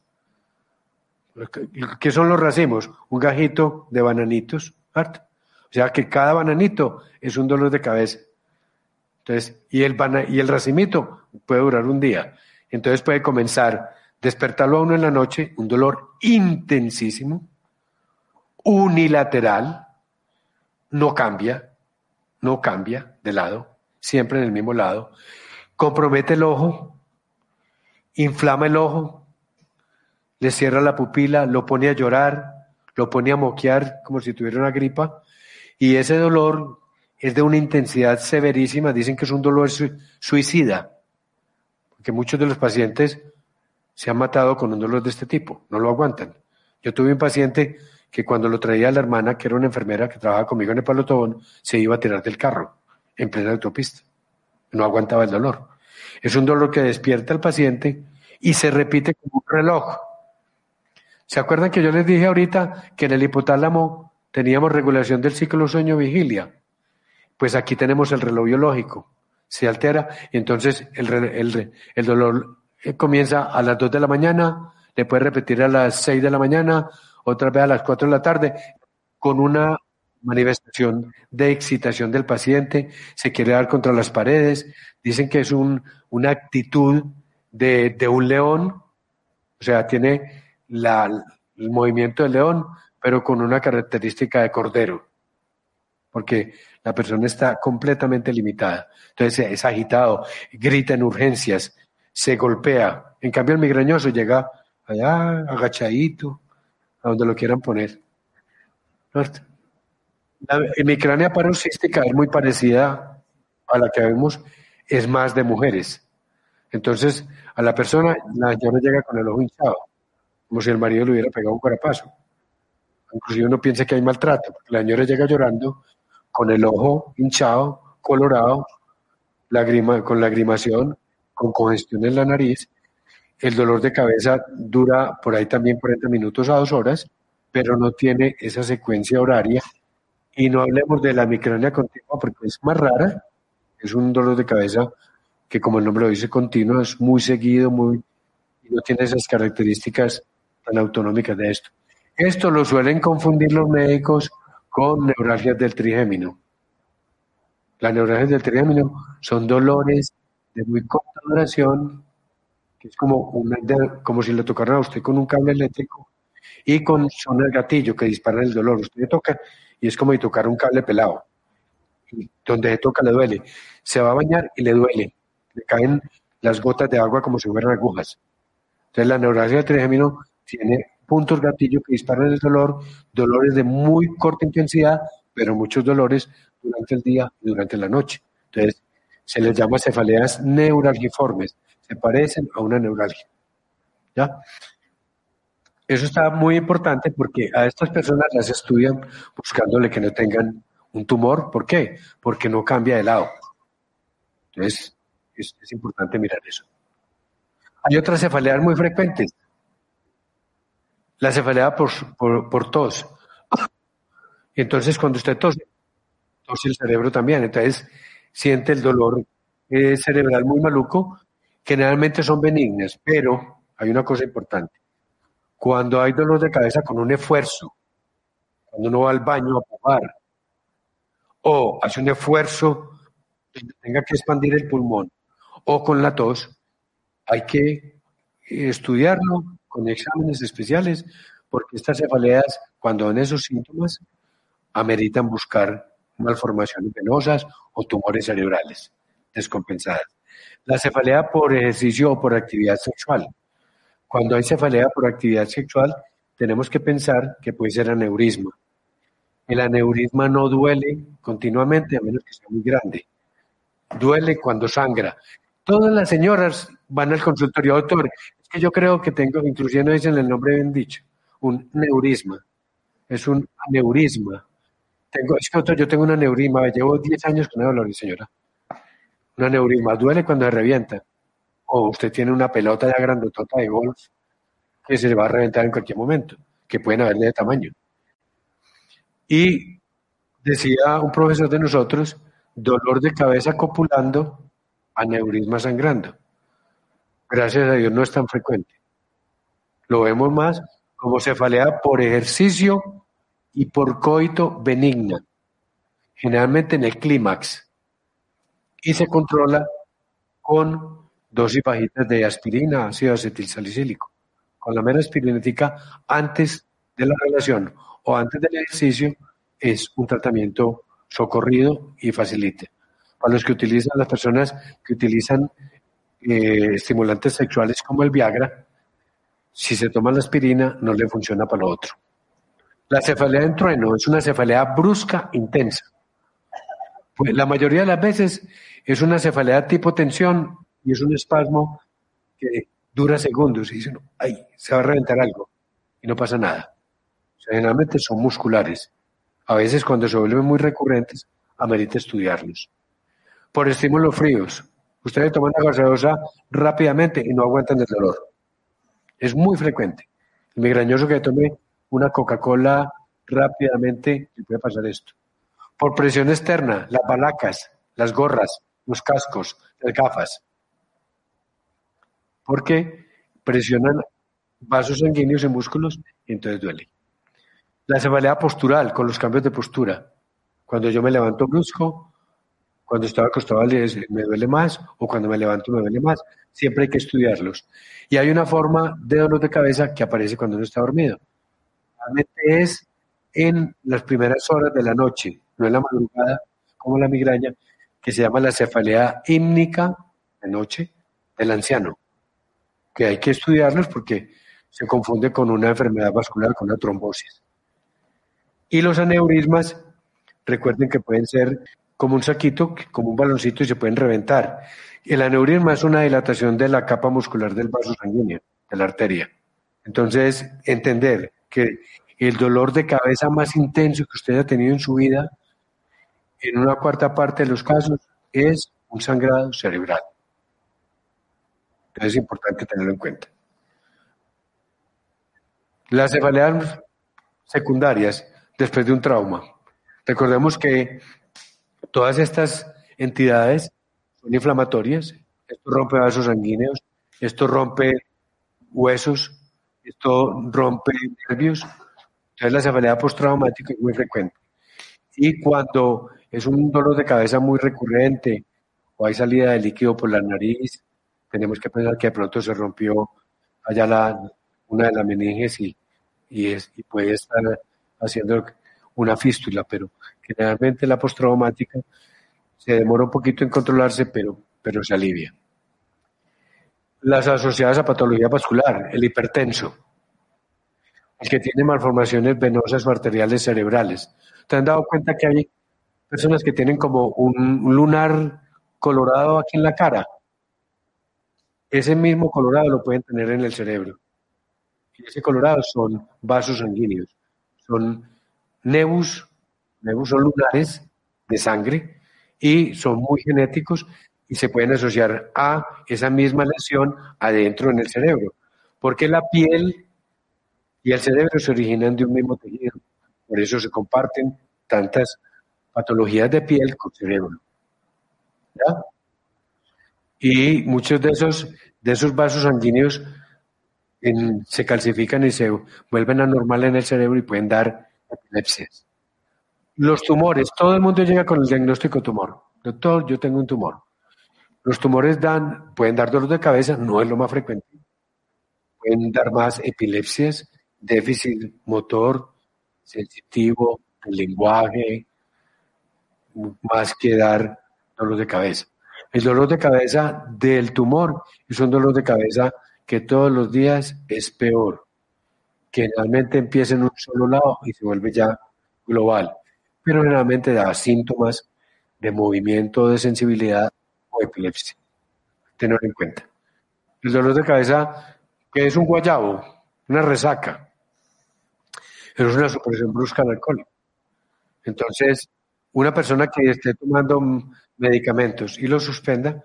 Speaker 2: ¿Qué son los racimos? Un gajito de bananitos. O sea que cada bananito es un dolor de cabeza. Entonces, y el, el racimito puede durar un día. Entonces puede comenzar, despertarlo a uno en la noche, un dolor intensísimo, unilateral, no cambia, no cambia de lado, siempre en el mismo lado, compromete el ojo, inflama el ojo, le cierra la pupila, lo pone a llorar, lo pone a moquear como si tuviera una gripa, y ese dolor es de una intensidad severísima, dicen que es un dolor suicida, porque muchos de los pacientes se han matado con un dolor de este tipo, no lo aguantan. Yo tuve un paciente que cuando lo traía la hermana, que era una enfermera que trabajaba conmigo en el Palotón, se iba a tirar del carro en plena autopista. No aguantaba el dolor. Es un dolor que despierta al paciente y se repite como un reloj. ¿Se acuerdan que yo les dije ahorita que en el hipotálamo teníamos regulación del ciclo sueño-vigilia? Pues aquí tenemos el reloj biológico. Se altera y entonces el, dolor eh, comienza a las 2 de la mañana, le puede repetir a las 6 de la mañana, otra vez a las 4 de la tarde, con una manifestación de excitación del paciente, se quiere dar contra las paredes, dicen que es un, una actitud de, de, un león, o sea, tiene la, el movimiento del león, pero con una característica de cordero, porque la persona está completamente limitada. Entonces es agitado, grita en urgencias, se golpea. En cambio, el migrañoso llega allá agachadito, a donde lo quieran poner. La hemicrania paroxística es muy parecida a la que vemos, es más de mujeres. Entonces, a la persona, la señora llega con el ojo hinchado, como si el marido le hubiera pegado un cuerapazo. Inclusive uno piensa que hay maltrato, porque la señora llega llorando con el ojo hinchado, colorado, con lagrimación, con congestión en la nariz. El dolor de cabeza dura por ahí también 40 minutos a dos horas, pero no tiene esa secuencia horaria. Y no hablemos de la micrania continua porque es más rara. Es un dolor de cabeza que, como el nombre lo dice, continuo, es muy seguido, muy y no tiene esas características tan autonómicas de esto. Esto lo suelen confundir los médicos con neuralgias del trigémino. Las neuralgias del trigémino son dolores de muy corta duración, que es como, una, como si le tocaran a usted con un cable eléctrico y con zona del gatillo que dispara el dolor. Usted le toca y es como si tocar un cable pelado. Donde se toca le duele. Se va a bañar y le duele. Le caen las gotas de agua como si fueran agujas. Entonces la neuralgia del trigémino tiene puntos gatillo que disparan el dolor, dolores de muy corta intensidad, pero muchos dolores durante el día y durante la noche. Entonces, se les llama cefaleas neuralgiformes, se parecen a una neuralgia. ¿Ya? Eso está muy importante porque a estas personas las estudian buscándole que no tengan un tumor. ¿Por qué? Porque no cambia de lado. Entonces, es, es importante mirar eso. Hay otras cefaleas muy frecuentes. La cefalea por, por, por tos. Entonces, cuando usted tose, tose el cerebro también. Entonces, siente el dolor eh, cerebral muy maluco, generalmente son benignas, pero hay una cosa importante. Cuando hay dolor de cabeza con un esfuerzo, cuando uno va al baño a pujar, o hace un esfuerzo donde tenga que expandir el pulmón, o con la tos, hay que estudiarlo con exámenes especiales, porque estas cefaleas, cuando en esos síntomas, ameritan buscar malformaciones venosas o tumores cerebrales descompensadas. La cefalea por ejercicio o por actividad sexual. Cuando hay cefalea por actividad sexual, tenemos que pensar que puede ser aneurisma. El aneurisma no duele continuamente, a menos que sea muy grande. Duele cuando sangra. Todas las señoras van al consultorio, doctor, es que yo creo que tengo, inclusive no dicen el nombre bien dicho, un neurisma. Es un aneurisma tengo, es que yo tengo una neurima, llevo 10 años con dolor, señora. Una neurima, duele cuando se revienta. O usted tiene una pelota ya grandotota de golf que se le va a reventar en cualquier momento, que pueden haberle de tamaño. Y decía un profesor de nosotros, dolor de cabeza copulando, aneurisma sangrando. Gracias a Dios no es tan frecuente. Lo vemos más como cefalea por ejercicio y por coito benigna, generalmente en el clímax, y se controla con dosis bajitas de aspirina, ácido acetilsalicílico. Con la mera aspirinética antes de la relación o antes del ejercicio es un tratamiento socorrido y facilite. Para los que utilizan, las personas que utilizan eh, estimulantes sexuales como el Viagra, si se toma la aspirina no le funciona para lo otro. La cefalea en trueno es una cefalea brusca, intensa. Pues la mayoría de las veces es una cefalea tipo tensión y es un espasmo que dura segundos y dicen, ay, se va a reventar algo y no pasa nada. generalmente son musculares. A veces cuando se vuelven muy recurrentes, amerita estudiarlos. Por estímulos fríos. Ustedes toman la gaseosa rápidamente y no aguantan el dolor. Es muy frecuente. El migrañoso que tome una Coca-Cola rápidamente, le puede pasar esto. Por presión externa, las balacas, las gorras, los cascos, las gafas. Porque presionan vasos sanguíneos y músculos y entonces duele. La cefalea postural, con los cambios de postura. Cuando yo me levanto brusco, cuando estaba acostado me duele más o cuando me levanto me duele más. Siempre hay que estudiarlos. Y hay una forma de dolor de cabeza que aparece cuando uno está dormido. Realmente es en las primeras horas de la noche, no en la madrugada, como la migraña, que se llama la cefalea hímnica de noche del anciano, que hay que estudiarlos porque se confunde con una enfermedad vascular, con una trombosis. Y los aneurismas, recuerden que pueden ser como un saquito, como un baloncito y se pueden reventar. El aneurisma es una dilatación de la capa muscular del vaso sanguíneo, de la arteria. Entonces, entender que el dolor de cabeza más intenso que usted ha tenido en su vida, en una cuarta parte de los casos, es un sangrado cerebral. Entonces es importante tenerlo en cuenta. Las cefaleas secundarias después de un trauma. Recordemos que todas estas entidades son inflamatorias. Esto rompe vasos sanguíneos, esto rompe huesos, esto rompe nervios. Entonces la cefalea postraumática es muy frecuente. Y cuando es un dolor de cabeza muy recurrente o hay salida de líquido por la nariz, tenemos que pensar que de pronto se rompió allá la, una de las meninges y, y, es, y puede estar haciendo una fístula, pero generalmente la postraumática se demora un poquito en controlarse, pero, pero se alivia. Las asociadas a patología vascular, el hipertenso, el que tiene malformaciones venosas o arteriales cerebrales. ¿Te han dado cuenta que hay personas que tienen como un lunar colorado aquí en la cara? Ese mismo colorado lo pueden tener en el cerebro. Y ese colorado son vasos sanguíneos, son nebus, nebus son lunares de sangre y son muy genéticos y se pueden asociar a esa misma lesión adentro en el cerebro. Porque la piel y el cerebro se originan de un mismo tejido. Por eso se comparten tantas patologías de piel con cerebro. ¿Ya? Y muchos de esos, de esos vasos sanguíneos se calcifican y se vuelven anormales en el cerebro y pueden dar epilepsias. Los tumores, todo el mundo llega con el diagnóstico tumor. Doctor, yo tengo un tumor. Los tumores dan, pueden dar dolor de cabeza, no es lo más frecuente. Pueden dar más epilepsias, déficit motor, sensitivo, lenguaje, más que dar dolor de cabeza. El dolor de cabeza del tumor es un dolor de cabeza que todos los días es peor que generalmente empieza en un solo lado y se vuelve ya global, pero generalmente da síntomas de movimiento, de sensibilidad o epilepsia. Tener en cuenta. El dolor de cabeza, que es un guayabo, una resaca, pero es una supresión brusca del alcohol. Entonces, una persona que esté tomando medicamentos y lo suspenda,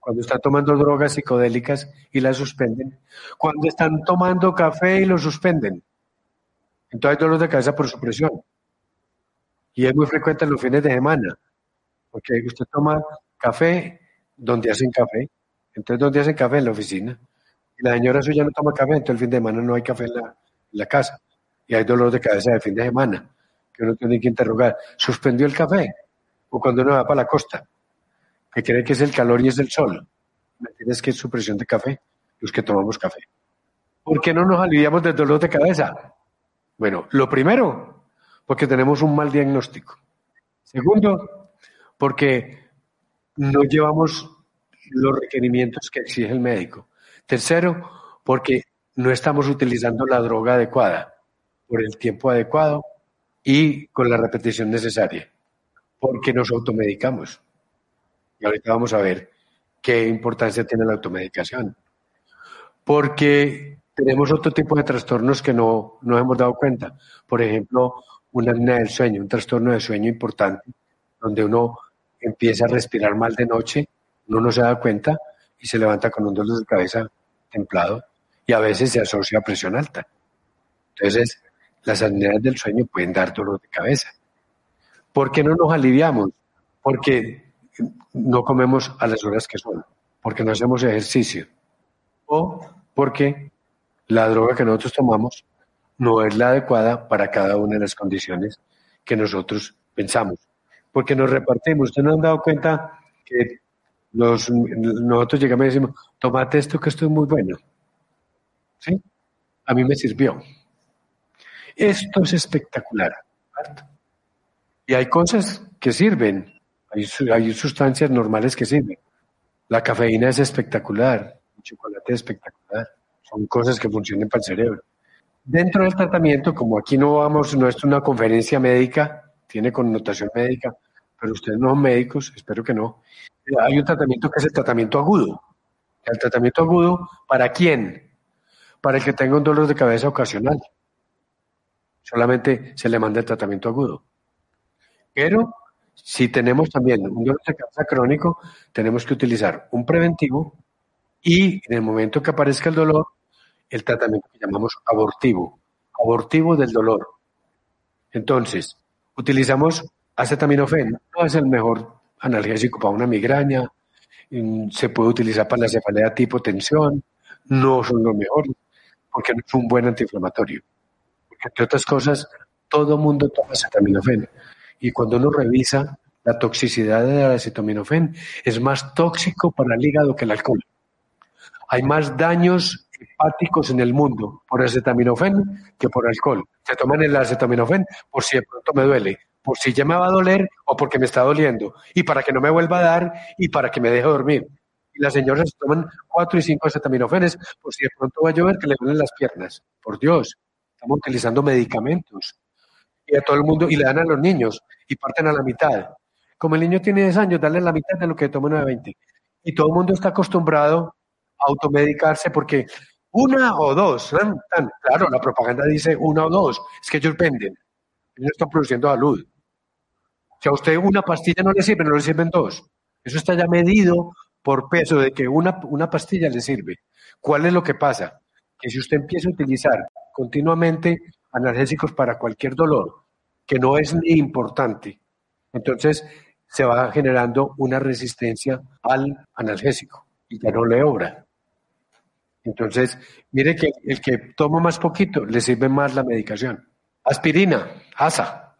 Speaker 2: cuando están tomando drogas psicodélicas y las suspenden, cuando están tomando café y lo suspenden. Entonces hay dolor de cabeza por supresión. Y es muy frecuente en los fines de semana, porque usted toma café donde hacen café. Entonces, ¿dónde hacen café? En la oficina. Y la señora suya no toma café, entonces el fin de semana no hay café en la, en la casa. Y hay dolor de cabeza de fin de semana, que uno tiene que interrogar. ¿Suspendió el café? O cuando uno va para la costa que cree que es el calor y es el sol. ¿Me entiendes que es supresión de café? Los que tomamos café. ¿Por qué no nos aliviamos del dolor de cabeza? Bueno, lo primero, porque tenemos un mal diagnóstico. Segundo, porque no llevamos los requerimientos que exige el médico. Tercero, porque no estamos utilizando la droga adecuada por el tiempo adecuado y con la repetición necesaria. porque nos automedicamos. Y ahorita vamos a ver qué importancia tiene la automedicación. Porque tenemos otro tipo de trastornos que no nos hemos dado cuenta. Por ejemplo, una apnea del sueño, un trastorno de sueño importante, donde uno empieza a respirar mal de noche, uno no se da cuenta y se levanta con un dolor de cabeza templado y a veces se asocia a presión alta. Entonces, las apneas del sueño pueden dar dolor de cabeza. ¿Por qué no nos aliviamos? Porque no comemos a las horas que son, porque no hacemos ejercicio o porque la droga que nosotros tomamos no es la adecuada para cada una de las condiciones que nosotros pensamos. Porque nos repartimos. Ustedes no han dado cuenta que nosotros llegamos y decimos, tomate esto que esto es muy bueno. ¿Sí? A mí me sirvió. Esto es espectacular. Y hay cosas que sirven, hay, sustancias normales que sirven. La cafeína es espectacular, el chocolate es espectacular, son cosas que funcionan para el cerebro. Dentro del tratamiento, como aquí no vamos, no es una conferencia médica, tiene connotación médica, pero ustedes no son médicos, espero que no. Hay un tratamiento que es el tratamiento agudo. El tratamiento agudo, ¿para quién? Para el que tenga un dolor de cabeza ocasional. Solamente se le manda el tratamiento agudo. Pero si tenemos también un dolor de cabeza crónico, tenemos que utilizar un preventivo y en el momento que aparezca el dolor, el tratamiento que llamamos abortivo, abortivo del dolor. Entonces, utilizamos acetaminofén, no es el mejor analgésico para una migraña, mm, se puede utilizar para la cefalea tipo tensión, no son los mejores, porque no es un buen antiinflamatorio. Entre otras cosas, todo mundo toma acetaminofén. Y cuando uno revisa la toxicidad del acetaminofén, es más tóxico para el hígado que el alcohol. Hay más daños hepáticos en el mundo por acetaminofén que por alcohol. Se toman el acetaminofén por si de pronto me duele, por si ya me va a doler o porque me está doliendo, y para que no me vuelva a dar y para que me deje dormir. Y las señoras se toman cuatro y cinco acetaminofenes por si de pronto va a llover que le duelen las piernas. Por Dios, estamos utilizando medicamentos. Y a todo el mundo, y le dan a los niños, y parten a la mitad. Como el niño tiene 10 años, darle la mitad de lo que toma una de 20. Y todo el mundo está acostumbrado a automedicarse porque una o dos, claro, la propaganda dice una o dos, es que ellos venden, ellos están produciendo salud. Si a usted una pastilla no le sirve, no le sirven dos. Eso está ya medido por peso de que una, una pastilla le sirve. ¿Cuál es lo que pasa? Que si usted empieza a utilizar continuamente analgésicos para cualquier dolor, que no es ni importante, entonces se va generando una resistencia al analgésico y ya no le obra. Entonces, mire que el que toma más poquito le sirve más la medicación. Aspirina, ASA,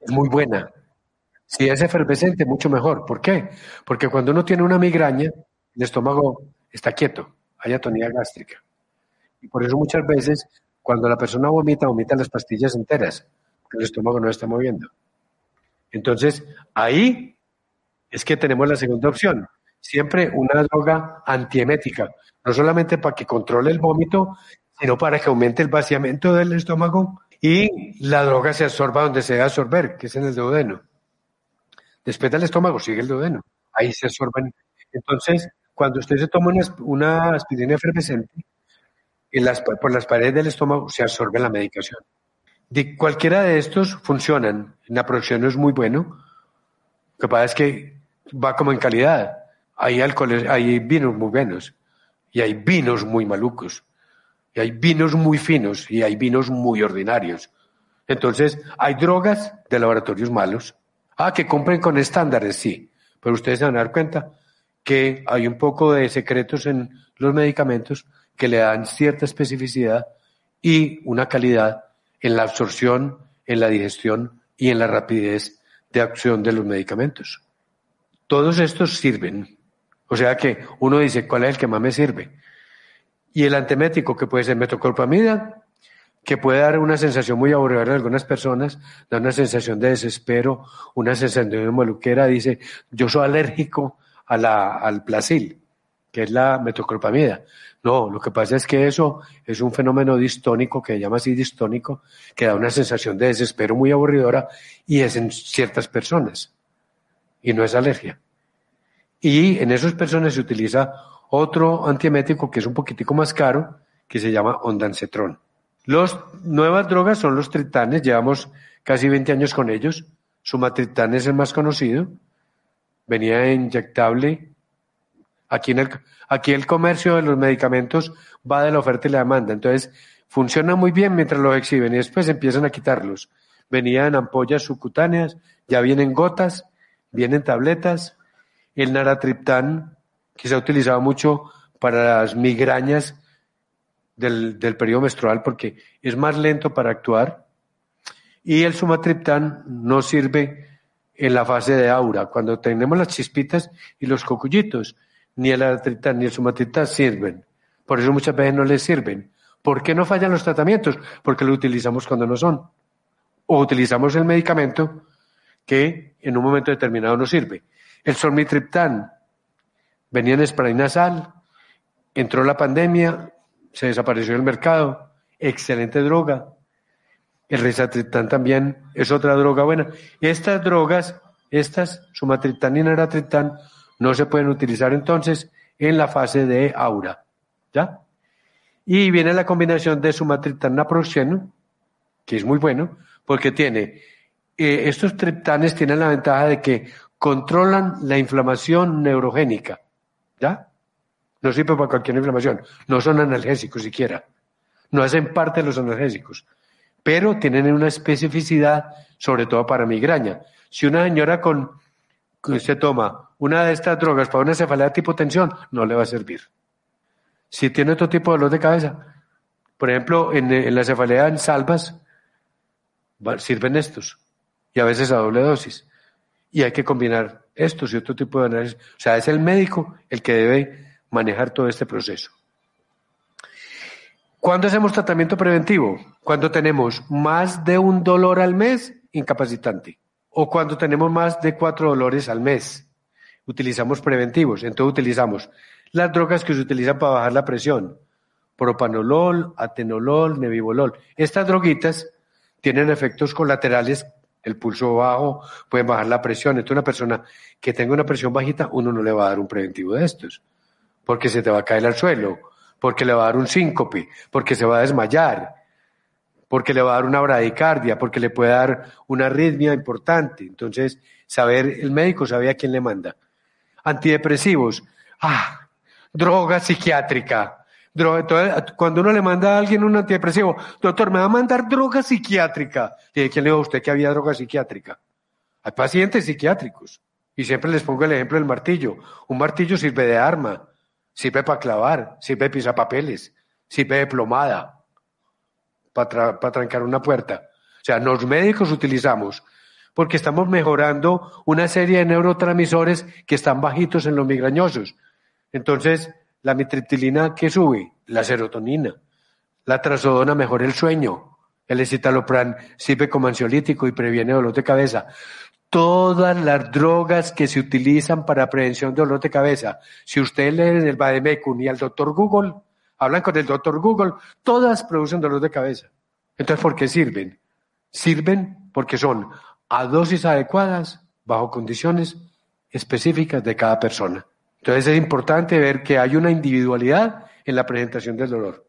Speaker 2: es muy buena. Si es efervescente, mucho mejor. ¿Por qué? Porque cuando uno tiene una migraña, el estómago está quieto, hay atonía gástrica. Y por eso muchas veces, cuando la persona vomita, vomita las pastillas enteras, el estómago no está moviendo. Entonces, ahí es que tenemos la segunda opción. Siempre una droga antiemética, no solamente para que controle el vómito, sino para que aumente el vaciamiento del estómago y la droga se absorba donde se debe absorber, que es en el duodeno. Después del estómago sigue el duodeno, ahí se absorben. Entonces, cuando usted se toma una, aspirina efervescente, por las paredes del estómago se absorbe la medicación. De cualquiera de estos funcionan. La producción es muy bueno. Lo que pasa es que va como en calidad. Hay alcoholes, hay vinos muy buenos y hay vinos muy malucos, y hay vinos muy finos, y hay vinos muy ordinarios. Entonces, hay drogas de laboratorios malos. Ah, que compren con estándares, sí, pero ustedes se van a dar cuenta que hay un poco de secretos en los medicamentos que le dan cierta especificidad y una calidad en la absorción, en la digestión y en la rapidez de acción de los medicamentos. Todos estos sirven, o sea que uno dice, ¿cuál es el que más me sirve? Y el antemético, que puede ser metoclopramida, que puede dar una sensación muy aburrida a algunas personas, da una sensación de desespero, una sensación de maluquera, dice, yo soy alérgico a la, al placil. que es la metoclopramida. No, lo que pasa es que eso es un fenómeno distónico, que se llama así distónico, que da una sensación de desespero muy aburridora y es en ciertas personas. Y no es alergia. Y en esas personas se utiliza otro antiemético que es un poquitico más caro, que se llama ondansetron. Las nuevas drogas son los tritanes, llevamos casi 20 años con ellos. Sumatriptan es el más conocido. Venía inyectable Aquí, el, comercio de los medicamentos va de la oferta y la demanda. Entonces, funciona muy bien mientras los exhiben y después empiezan a quitarlos. Venían ampollas subcutáneas, ya vienen gotas, vienen tabletas. El naratriptán, que se ha utilizado mucho para las migrañas del, periodo menstrual porque es más lento para actuar. Y el sumatriptán no sirve en la fase de aura, cuando tenemos las chispitas y los cocullitos ni el aratriptán ni el sumatriptán sirven. Por eso muchas veces no les sirven. ¿Por qué no fallan los tratamientos? Porque lo utilizamos cuando no son. O utilizamos el medicamento que en un momento determinado no sirve. El solmitriptán venía en spray nasal, entró la pandemia, se desapareció del mercado, excelente droga. El risatriptán también es otra droga buena. Estas drogas, estas, sumatriptán y naratriptán, no se pueden utilizar entonces en la fase de aura. ¿Ya? Y viene la combinación de sumatriptán naproxeno, que es muy bueno, porque tiene, eh, estos triptanes tienen la ventaja de que controlan la inflamación neurogénica. ¿Ya? No sirve para cualquier inflamación. No son analgésicos siquiera. No hacen parte de los analgésicos. Pero tienen una especificidad, sobre todo para migraña. Si una señora con, que se toma una de estas drogas para una cefalea tipo tensión, no le va a servir. Si tiene otro tipo de dolor de cabeza, por ejemplo, en, la cefalea en salvas, sirven estos, y a veces a doble dosis. Y hay que combinar estos y otro tipo de análisis. O sea, es el médico el que debe manejar todo este proceso. ¿Cuándo hacemos tratamiento preventivo? Cuando tenemos más de un dolor al mes incapacitante o cuando tenemos más de cuatro dolores al mes utilizamos preventivos. Entonces utilizamos las drogas que se utilizan para bajar la presión. Propanolol, atenolol, nebivolol. Estas droguitas tienen efectos colaterales, el pulso bajo, pueden bajar la presión. Entonces una persona que tenga una presión bajita, uno no le va a dar un preventivo de estos, porque se te va a caer al suelo, porque le va a dar un síncope, porque se va a desmayar, porque le va a dar una bradicardia, porque le puede dar una arritmia importante. Entonces, saber, el médico sabe a quién le manda antidepresivos, ah, droga psiquiátrica. cuando uno le manda a alguien un antidepresivo, doctor, me va a mandar droga psiquiátrica. ¿Y quién le dijo a usted que había droga psiquiátrica? Hay pacientes psiquiátricos. Y siempre les pongo el ejemplo del martillo. Un martillo sirve de arma, sirve para clavar, sirve de pisar papeles, sirve de plomada, para, para trancar una puerta. O sea, los médicos utilizamos porque estamos mejorando una serie de neurotransmisores que están bajitos en los migrañosos. Entonces, la mitriptilina que sube, la serotonina, la trazodona mejora el sueño, el escitalopram sirve como ansiolítico y previene dolor de cabeza. Todas las drogas que se utilizan para prevención de dolor de cabeza, si usted lee en el Bademecum y al doctor Google, hablan con el doctor Google, todas producen dolor de cabeza. Entonces, ¿por qué sirven? Sirven porque son a dosis adecuadas bajo condiciones específicas de cada persona. Entonces es importante ver que hay una individualidad en la presentación del dolor.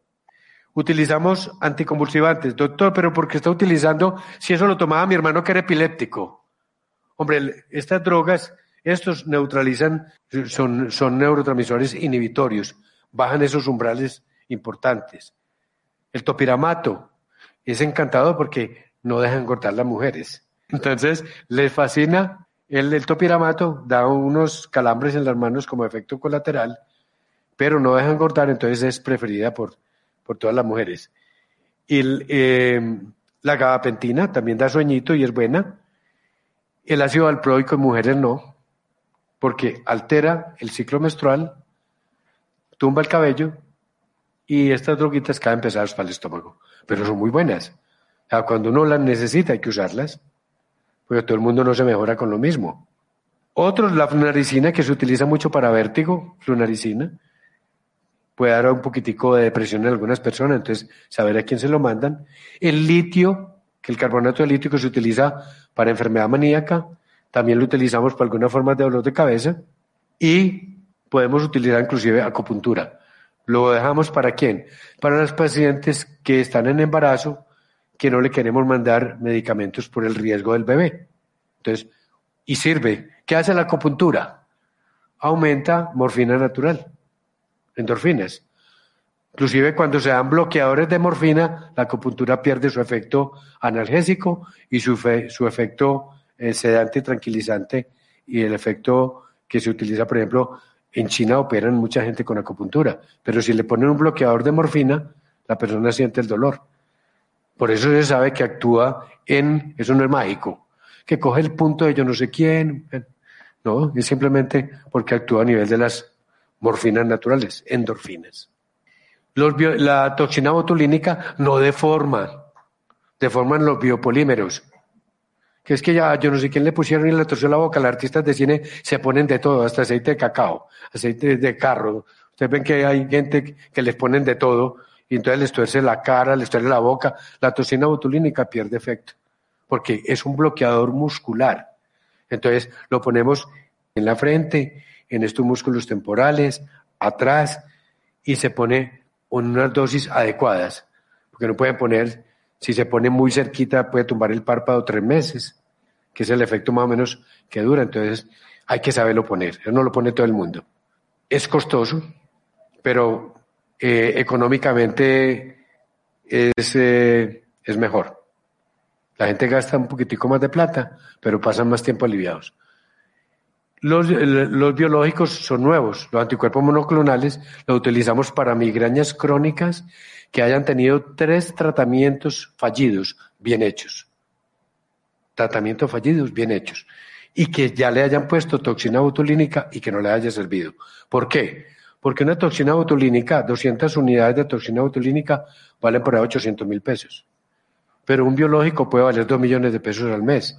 Speaker 2: Utilizamos anticonvulsivantes. Doctor, pero ¿por qué está utilizando si eso lo tomaba mi hermano que era epiléptico? Hombre, estas drogas, estos neutralizan, son, son neurotransmisores inhibitorios, bajan esos umbrales importantes. El topiramato es encantador porque no dejan cortar las mujeres. Entonces, les fascina. El, topiramato da unos calambres en las manos como efecto colateral, pero no dejan cortar, entonces es preferida por, por todas las mujeres. Y eh, la gabapentina también da sueñito y es buena. El ácido valproico en mujeres no, porque altera el ciclo menstrual, tumba el cabello y estas droguitas caen pesadas para el estómago, pero son muy buenas. O sea, cuando uno las necesita hay que usarlas porque todo el mundo no se mejora con lo mismo. Otros, la flunaricina, que se utiliza mucho para vértigo, flunaricina, puede dar un poquitico de depresión en algunas personas, entonces saber a quién se lo mandan. El litio, que el carbonato de litio que se utiliza para enfermedad maníaca, también lo utilizamos para algunas formas de dolor de cabeza y podemos utilizar inclusive acupuntura. ¿Lo dejamos para quién? Para los pacientes que están en embarazo, que no le queremos mandar medicamentos por el riesgo del bebé. Entonces, y sirve. ¿Qué hace la acupuntura? Aumenta morfina natural endorfinas. Inclusive cuando se dan bloqueadores de morfina, la acupuntura pierde su efecto analgésico y su, su efecto eh, sedante tranquilizante y el efecto que se utiliza, por ejemplo, en China operan mucha gente con acupuntura, pero si le ponen un bloqueador de morfina, la persona siente el dolor. Por eso se sabe que actúa en, eso no es mágico, que coge el punto de yo no sé quién, no, es simplemente porque actúa a nivel de las morfinas naturales, endorfinas. la toxina botulínica no deforma, deforman los biopolímeros. Que es que ya yo no sé quién le pusieron y le torció la boca. Los artistas de cine se ponen de todo, hasta aceite de cacao, aceite de carro. Ustedes ven que hay gente que les ponen de todo y entonces les tuerce la cara, les tuerce la boca. La toxina botulínica pierde efecto porque es un bloqueador muscular. Entonces lo ponemos en la frente en estos músculos temporales, atrás, y se pone unas dosis adecuadas, porque no pueden poner, si se pone muy cerquita, puede tumbar el párpado tres meses, que es el efecto más o menos que dura, entonces hay que saberlo poner, no lo pone todo el mundo. Es costoso, pero eh, económicamente es, eh, es mejor. La gente gasta un poquitico más de plata, pero pasan más tiempo aliviados. Los, biológicos son nuevos. Los anticuerpos monoclonales los utilizamos para migrañas crónicas que hayan tenido tres tratamientos fallidos bien hechos. Tratamientos fallidos bien hechos. Y que ya le hayan puesto toxina botulínica y que no le haya servido. ¿Por qué? Porque una toxina botulínica, 200 unidades de toxina botulínica valen por ahí 800 mil pesos. Pero un biológico puede valer 2 millones de pesos al mes.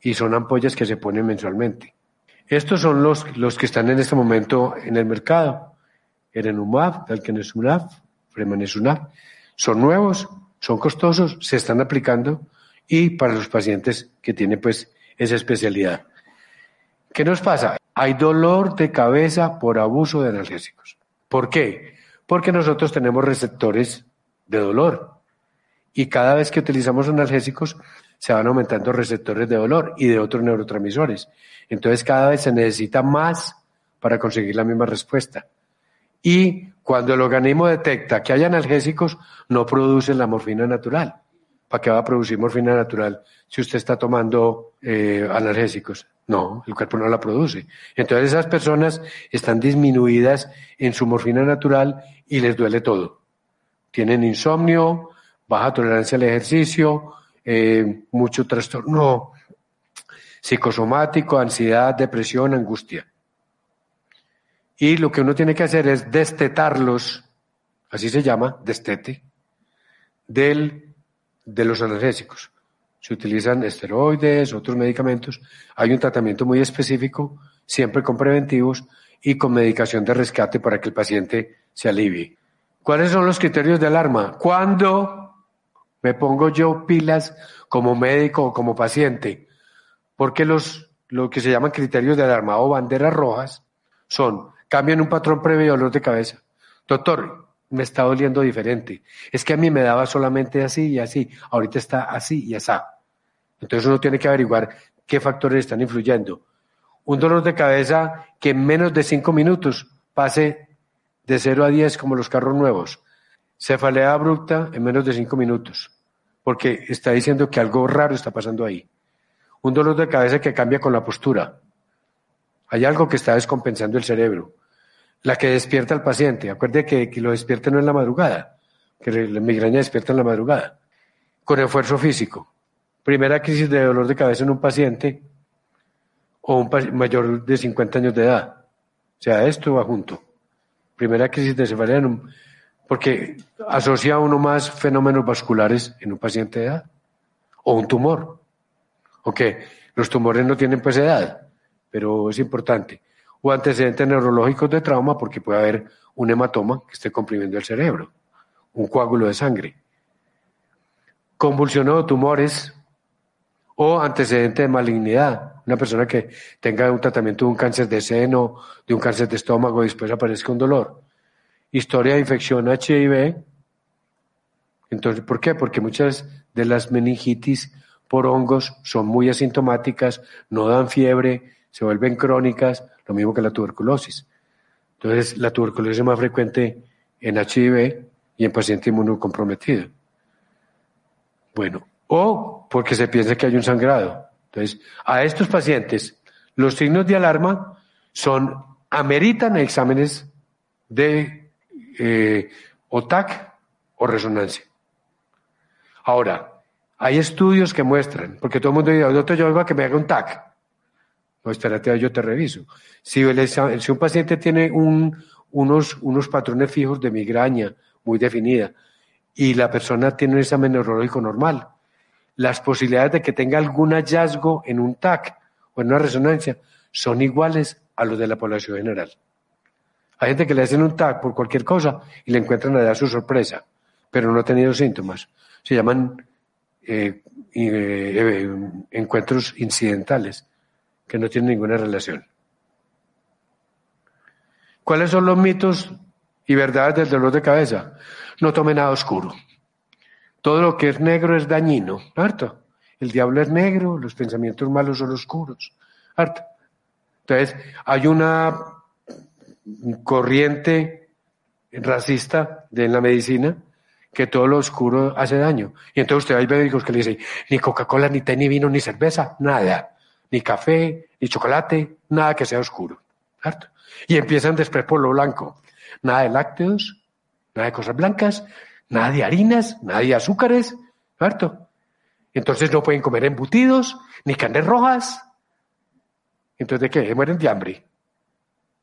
Speaker 2: Y son ampollas que se ponen mensualmente. Estos son los, los que están en este momento en el mercado. Erenumab, Fremanesumab. Son nuevos, son costosos, se están aplicando y para los pacientes que tienen pues esa especialidad. ¿Qué nos pasa? Hay dolor de cabeza por abuso de analgésicos. ¿Por qué? Porque nosotros tenemos receptores de dolor y cada vez que utilizamos analgésicos se van aumentando receptores de dolor y de otros neurotransmisores. Entonces cada vez se necesita más para conseguir la misma respuesta. Y cuando el organismo detecta que hay analgésicos, no produce la morfina natural. ¿Para qué va a producir morfina natural si usted está tomando eh, analgésicos? No, el cuerpo no la produce. Entonces esas personas están disminuidas en su morfina natural y les duele todo. Tienen insomnio, baja tolerancia al ejercicio, eh, mucho trastorno psicosomático, ansiedad, depresión, angustia. Y lo que uno tiene que hacer es destetarlos, así se llama, destete, del, de los analgésicos. Se utilizan esteroides, otros medicamentos. Hay un tratamiento muy específico, siempre con preventivos y con medicación de rescate para que el paciente se alivie. ¿Cuáles son los criterios de alarma? Cuando me pongo yo pilas como médico o como paciente, porque los, lo que se llaman criterios de alarma o banderas rojas son, cambian un patrón previo de dolor de cabeza. Doctor, me está doliendo diferente. Es que a mí me daba solamente así y así, ahorita está así y así. Entonces uno tiene que averiguar qué factores están influyendo. Un dolor de cabeza que en menos de cinco minutos pase de 0 a 10 como los carros nuevos. Cefalea abrupta en menos de cinco minutos, porque está diciendo que algo raro está pasando ahí. Un dolor de cabeza que cambia con la postura. Hay algo que está descompensando el cerebro. La que despierta al paciente. Acuerde que, lo despierta no en la madrugada, que la migraña despierta en la madrugada. Con esfuerzo físico. Primera crisis de dolor de cabeza en un paciente o un mayor de 50 años de edad. O sea, esto va junto. Primera crisis de cefalea en un porque asocia uno más fenómenos vasculares en un paciente de edad o un tumor. Ok, los tumores no tienen pues edad, pero es importante. O antecedentes neurológicos de trauma porque puede haber un hematoma que esté comprimiendo el cerebro, un coágulo de sangre. Convulsiones o tumores o antecedente de malignidad. Una persona que tenga un tratamiento de un cáncer de seno, de un cáncer de estómago y después aparezca un dolor. Historia de infección HIV. Entonces, ¿por qué? Porque muchas de las meningitis por hongos son muy asintomáticas, no dan fiebre, se vuelven crónicas, lo mismo que la tuberculosis. Entonces, la tuberculosis es más frecuente en HIV y en paciente inmunocomprometido. Bueno, o porque se piensa que hay un sangrado. Entonces, a estos pacientes, los signos de alarma son, ameritan exámenes de eh, OTAC o resonancia. Ahora, hay estudios que muestran, porque todo el mundo dice, doctor, yo vengo a que me haga un TAC. No, espérate, yo te reviso. Si, un paciente tiene unos, patrones fijos de migraña muy definida y la persona tiene un examen neurológico normal, las posibilidades de que tenga algún hallazgo en un TAC o en una resonancia son iguales a los de la población general. Hay gente que le hacen un TAC por cualquier cosa y le encuentran allá su sorpresa, pero no ha tenido síntomas. Se llaman eh, eh, encuentros incidentales que no tienen ninguna relación. ¿Cuáles son los mitos y verdades del dolor de cabeza? No tome nada oscuro. Todo lo que es negro es dañino, ¿harto? El diablo es negro, los pensamientos malos son oscuros, ¿harto? Entonces, hay una corriente racista de la medicina que todo lo oscuro hace daño. Y entonces usted hay médicos que le dicen, ni Coca-Cola, ni té, ni vino, ni cerveza, nada. Ni café, ni chocolate, nada que sea oscuro. ¿Harto? Y empiezan después por lo blanco. Nada de lácteos, nada de cosas blancas, nada de harinas, nada de azúcares, ¿cierto? Entonces no pueden comer embutidos, ni carnes rojas. Entonces, ¿de qué? Mueren de hambre.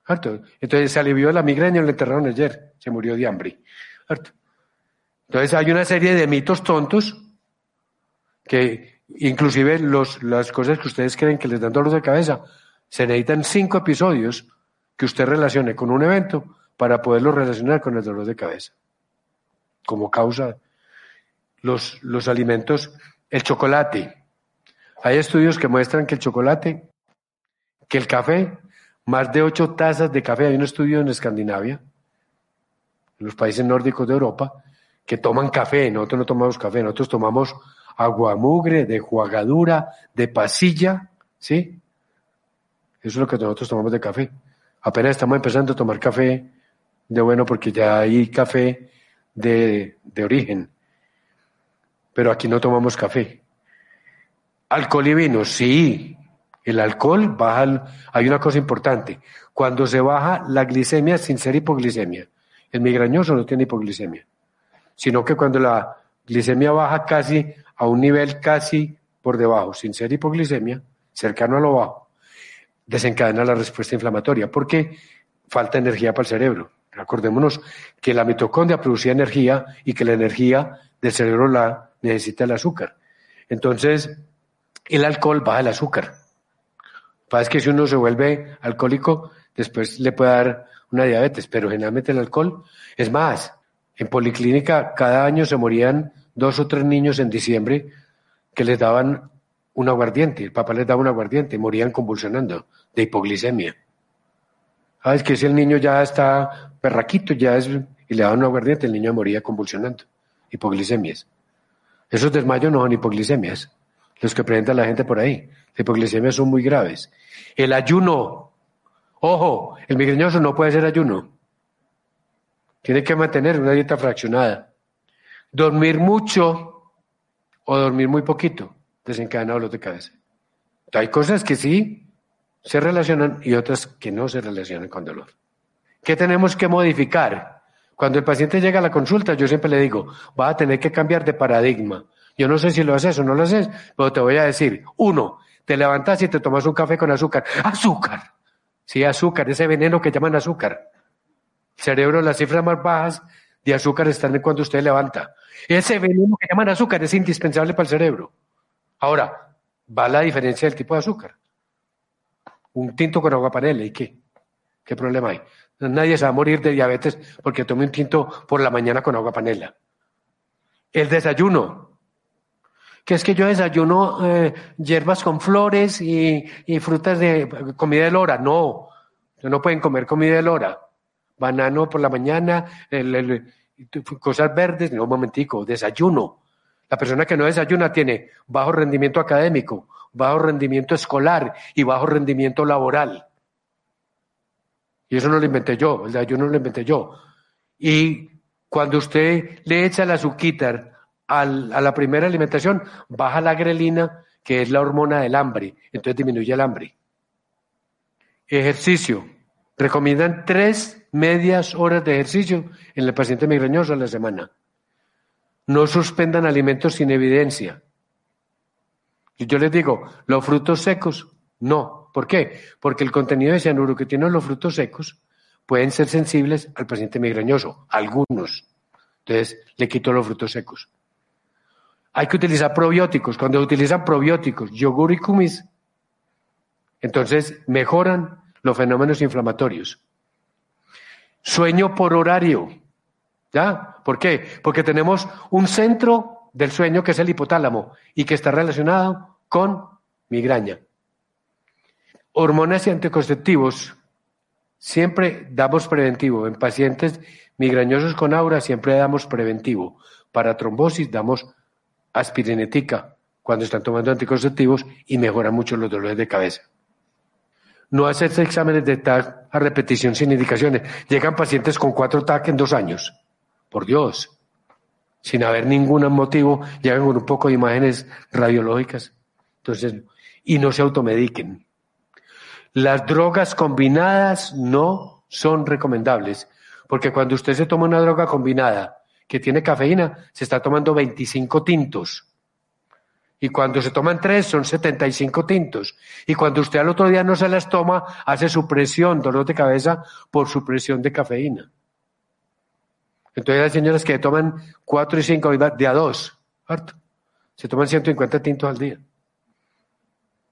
Speaker 2: ¿cierto? Entonces se alivió la migraña, lo enterraron ayer, se murió de hambre. ¿cierto? Entonces hay una serie de mitos tontos que inclusive los, las cosas que ustedes creen que les dan dolor de cabeza, se necesitan cinco episodios que usted relacione con un evento para poderlo relacionar con el dolor de cabeza. Como causa los, los alimentos, el chocolate. Hay estudios que muestran que el chocolate, que el café, más de ocho tazas de café, hay un estudio en Escandinavia, en los países nórdicos de Europa, que toman café, nosotros no tomamos café, nosotros tomamos agua mugre, de juagadura, de pasilla, ¿sí? Eso es lo que nosotros tomamos de café. Apenas estamos empezando a tomar café de bueno porque ya hay café de, origen. Pero aquí no tomamos café. Alcohol y vino, sí. El alcohol baja, hay una cosa importante. Cuando se baja la glicemia sin ser hipoglicemia, el migrañoso no tiene hipoglicemia, sino que cuando la glicemia baja casi a un nivel casi por debajo, sin ser hipoglicemia, cercano a lo bajo, desencadena la respuesta inflamatoria, porque falta energía para el cerebro. Acordémonos que la mitocondria producía energía y que la energía del cerebro la necesita el azúcar. Entonces, el alcohol baja el azúcar. Pasa que si uno se vuelve alcohólico, después le puede dar una diabetes, pero generalmente el alcohol es más. En policlínica cada año se morían dos o tres niños en diciembre que les daban un aguardiente, el papá les daba un aguardiente, morían convulsionando de hipoglicemia. ¿Sabes que si el niño ya está perraquito, ya es, y le daban un aguardiente, el niño moría convulsionando, hipoglicemias. Esos desmayos no son hipoglicemias, los que presenta la gente por ahí. Las hipoglicemias son muy graves. El ayuno, ojo, el migrañoso no puede ser ayuno. Tiene que mantener una dieta fraccionada. Dormir mucho o dormir muy poquito desencadena dolor de cabeza. Hay cosas que sí se relacionan y otras que no se relacionan con dolor. ¿Qué tenemos que modificar? Cuando el paciente llega a la consulta, yo siempre le digo, va a tener que cambiar de paradigma. Yo no sé si lo haces o no lo haces, pero te voy a decir, uno, te levantas y te tomas un café con azúcar. ¡Azúcar! Sí, azúcar, ese veneno que llaman azúcar. Cerebro, las cifras más bajas de azúcar están cuando usted levanta. Ese veneno que llaman azúcar es indispensable para el cerebro. Ahora, va la diferencia del tipo de azúcar. Un tinto con agua panela, ¿y qué? ¿Qué problema hay? Nadie se va a morir de diabetes porque tome un tinto por la mañana con agua panela. El desayuno. Que es que yo desayuno eh, hierbas con flores y, frutas de comida de lora. No, no pueden comer comida de lora. Banano por la mañana, cosas verdes, no, un momentico, desayuno. La persona que no desayuna tiene bajo rendimiento académico, bajo rendimiento escolar y bajo rendimiento laboral. Y eso no lo inventé yo, el desayuno no lo inventé yo. Y cuando usted le echa el azúcar a la primera alimentación, baja la grelina, que es la hormona del hambre, entonces disminuye el hambre. Ejercicio. Recomiendan tres medias horas de ejercicio en el paciente migrañoso a la semana. No suspendan alimentos sin evidencia. Yo les digo, los frutos secos, no. ¿Por qué? Porque el contenido de cianuro que tienen los frutos secos pueden ser sensibles al paciente migrañoso, algunos. Entonces, le quito los frutos secos. Hay que utilizar probióticos. Cuando utilizan probióticos, yogur y kumis, entonces mejoran los fenómenos inflamatorios. Sueño por horario. ¿Ya? ¿Por qué? Porque tenemos un centro del sueño que es el hipotálamo y que está relacionado con migraña. Hormonas y anticonceptivos. Siempre damos preventivo. En pacientes migrañosos con aura siempre damos preventivo. Para trombosis damos aspirinética cuando están tomando anticonceptivos y mejora mucho los dolores de cabeza. No hacerse exámenes de TAC a repetición sin indicaciones. Llegan pacientes con cuatro TAC en dos años. Por Dios. Sin haber ningún motivo, llegan con un poco de imágenes radiológicas. Entonces, y no se automediquen. Las drogas combinadas no son recomendables, porque cuando usted se toma una droga combinada que tiene cafeína, se está tomando 25 tintos. Y cuando se toman tres son 75 tintos. Y cuando usted al otro día no se las toma, hace supresión, dolor de cabeza por supresión de cafeína. Entonces hay señoras que toman cuatro y cinco de a dos, harto. Se toman 150 tintos al día.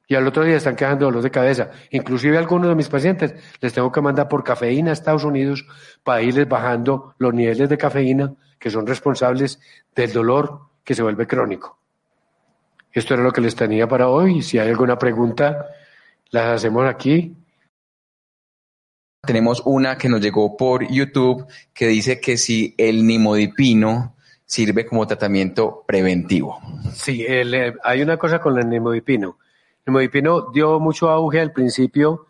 Speaker 2: Y al otro día están quedando dolor de cabeza. Inclusive a algunos de mis pacientes les tengo que mandar por cafeína a Estados Unidos para irles bajando los niveles de cafeína que son responsables del dolor que se vuelve crónico. Esto era lo que les tenía para hoy. Si hay alguna pregunta, las hacemos aquí.
Speaker 1: Tenemos una que nos llegó por YouTube que dice que si el nimodipino sirve como tratamiento preventivo.
Speaker 2: Sí, eh, hay una cosa con el nimodipino. El nimodipino dio mucho auge al principio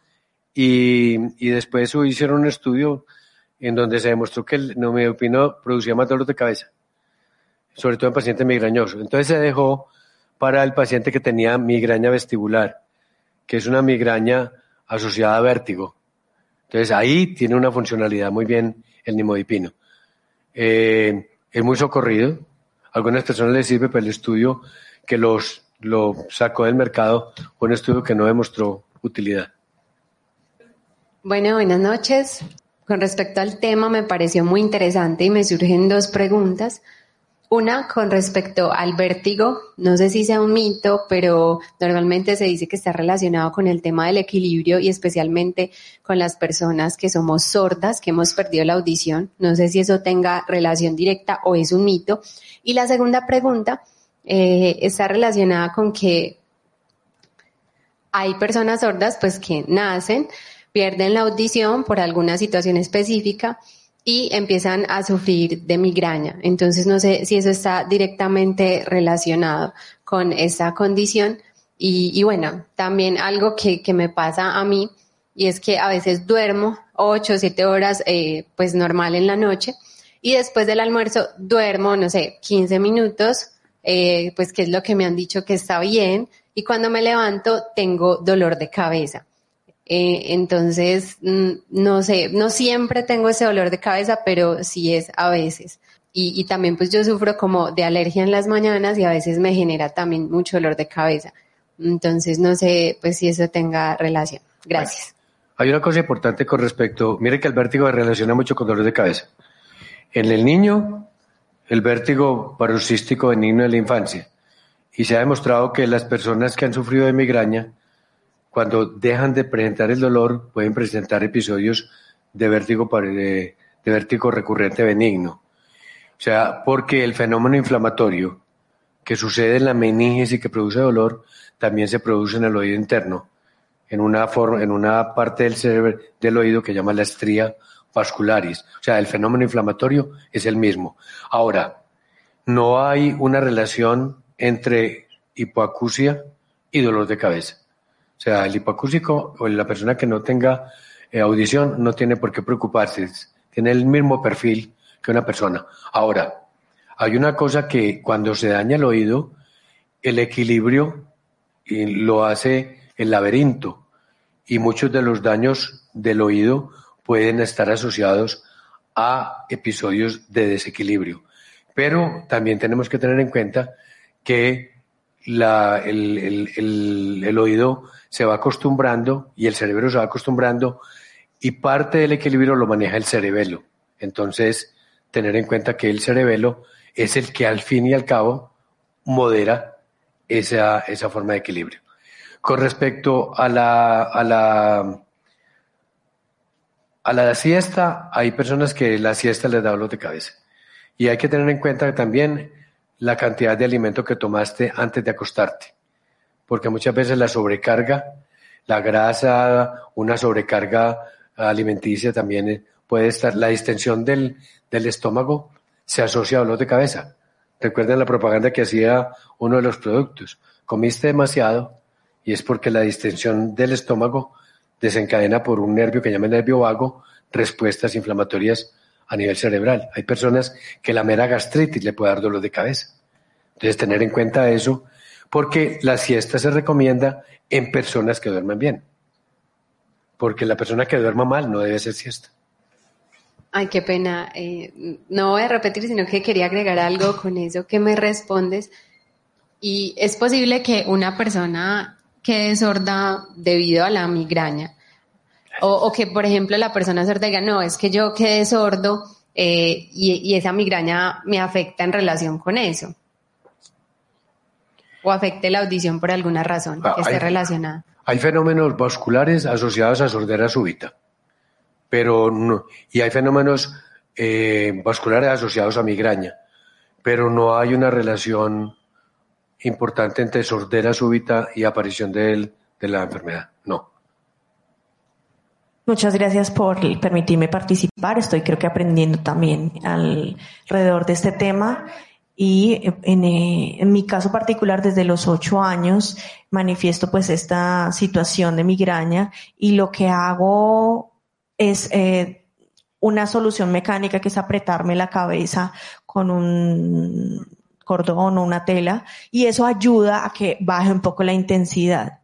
Speaker 2: y, y después hicieron un estudio en donde se demostró que el nimodipino producía más dolor de cabeza, sobre todo en pacientes migrañosos. Entonces se dejó para el paciente que tenía migraña vestibular, que es una migraña asociada a vértigo. Entonces ahí tiene una funcionalidad muy bien el nimodipino. Eh, es muy socorrido. A algunas personas les sirve para el estudio que los, lo sacó del mercado, un estudio que no demostró utilidad.
Speaker 3: Bueno, buenas noches. Con respecto al tema, me pareció muy interesante y me surgen dos preguntas. Una con respecto al vértigo, no sé si sea un mito, pero normalmente se dice que está relacionado con el tema del equilibrio y especialmente con las personas que somos sordas, que hemos perdido la audición. No sé si eso tenga relación directa o es un mito. Y la segunda pregunta eh, está relacionada con que hay personas sordas pues que nacen, pierden la audición por alguna situación específica y empiezan a sufrir de migraña. Entonces no sé si eso está directamente relacionado con esa condición. Y, bueno, también algo que, que, me pasa a mí y es que a veces duermo ocho o siete horas eh, pues normal en la noche y después del almuerzo duermo, no sé, 15 minutos, eh, pues que es lo que me han dicho que está bien y cuando me levanto tengo dolor de cabeza. Eh, entonces, mm, no sé, no siempre tengo ese dolor de cabeza, pero sí es a veces. Y, y, también pues yo sufro como de alergia en las mañanas y a veces me genera también mucho dolor de cabeza. Entonces, no sé pues si eso tenga relación. Gracias.
Speaker 2: Hay una cosa importante con respecto, mire que el vértigo se relaciona mucho con dolor de cabeza. En el niño, el vértigo paroxístico benigno de la infancia. Y se ha demostrado que las personas que han sufrido de migraña, cuando dejan de presentar el dolor, pueden presentar episodios de vértigo, de, de vértigo recurrente benigno. O sea, porque el fenómeno inflamatorio que sucede en la meninges y que produce dolor, también se produce en el oído interno, en una, forma, en una parte del cerebro del oído que llama la estría vascularis. O sea, el fenómeno inflamatorio es el mismo. Ahora, no hay una relación entre hipoacusia y dolor de cabeza. O sea, el hipoacúsico o la persona que no tenga eh, audición no tiene por qué preocuparse, tiene el mismo perfil que una persona. Ahora, hay una cosa que cuando se daña el oído, el equilibrio lo hace el laberinto y muchos de los daños del oído pueden estar asociados a episodios de desequilibrio. Pero también tenemos que tener en cuenta que el, oído se va acostumbrando y el cerebro se va acostumbrando y parte del equilibrio lo maneja el cerebelo. Entonces, tener en cuenta que el cerebelo es el que al fin y al cabo modera esa, esa forma de equilibrio. Con respecto a la, a la, a la siesta, hay personas que la siesta les da dolor de cabeza. Y hay que tener en cuenta también la cantidad de alimento que tomaste antes de acostarte. Porque muchas veces la sobrecarga, la grasa, una sobrecarga alimenticia también puede estar, la distensión del, del estómago se asocia a dolor de cabeza. Recuerden la propaganda que hacía uno de los productos. Comiste demasiado y es porque la distensión del estómago desencadena por un nervio que llama nervio vago respuestas inflamatorias a nivel cerebral. Hay personas que la mera gastritis le puede dar dolor de cabeza. Entonces, tener en cuenta eso, porque la siesta se recomienda en personas que duermen bien. Porque la persona que duerma mal no debe hacer siesta.
Speaker 3: Ay, qué pena. Eh, no voy a repetir, sino que quería agregar algo con eso que me respondes. Y es posible que una persona quede sorda debido a la migraña o, que, por ejemplo, la persona sorda diga, no, es que yo quedé sordo eh, y, esa migraña me afecta en relación con eso. O afecte la audición por alguna razón que esté relacionada.
Speaker 2: Hay fenómenos vasculares asociados a sordera súbita, pero no, y hay fenómenos eh, vasculares asociados a migraña, pero no hay una relación importante entre sordera súbita y aparición de la enfermedad.
Speaker 4: Muchas gracias por permitirme participar. Estoy creo que aprendiendo también alrededor de este tema. Y en, eh, en, mi caso particular, desde los ocho años, manifiesto pues esta situación de migraña y lo que hago es eh, una solución mecánica que es apretarme la cabeza con un cordón o una tela y eso ayuda a que baje un poco la intensidad.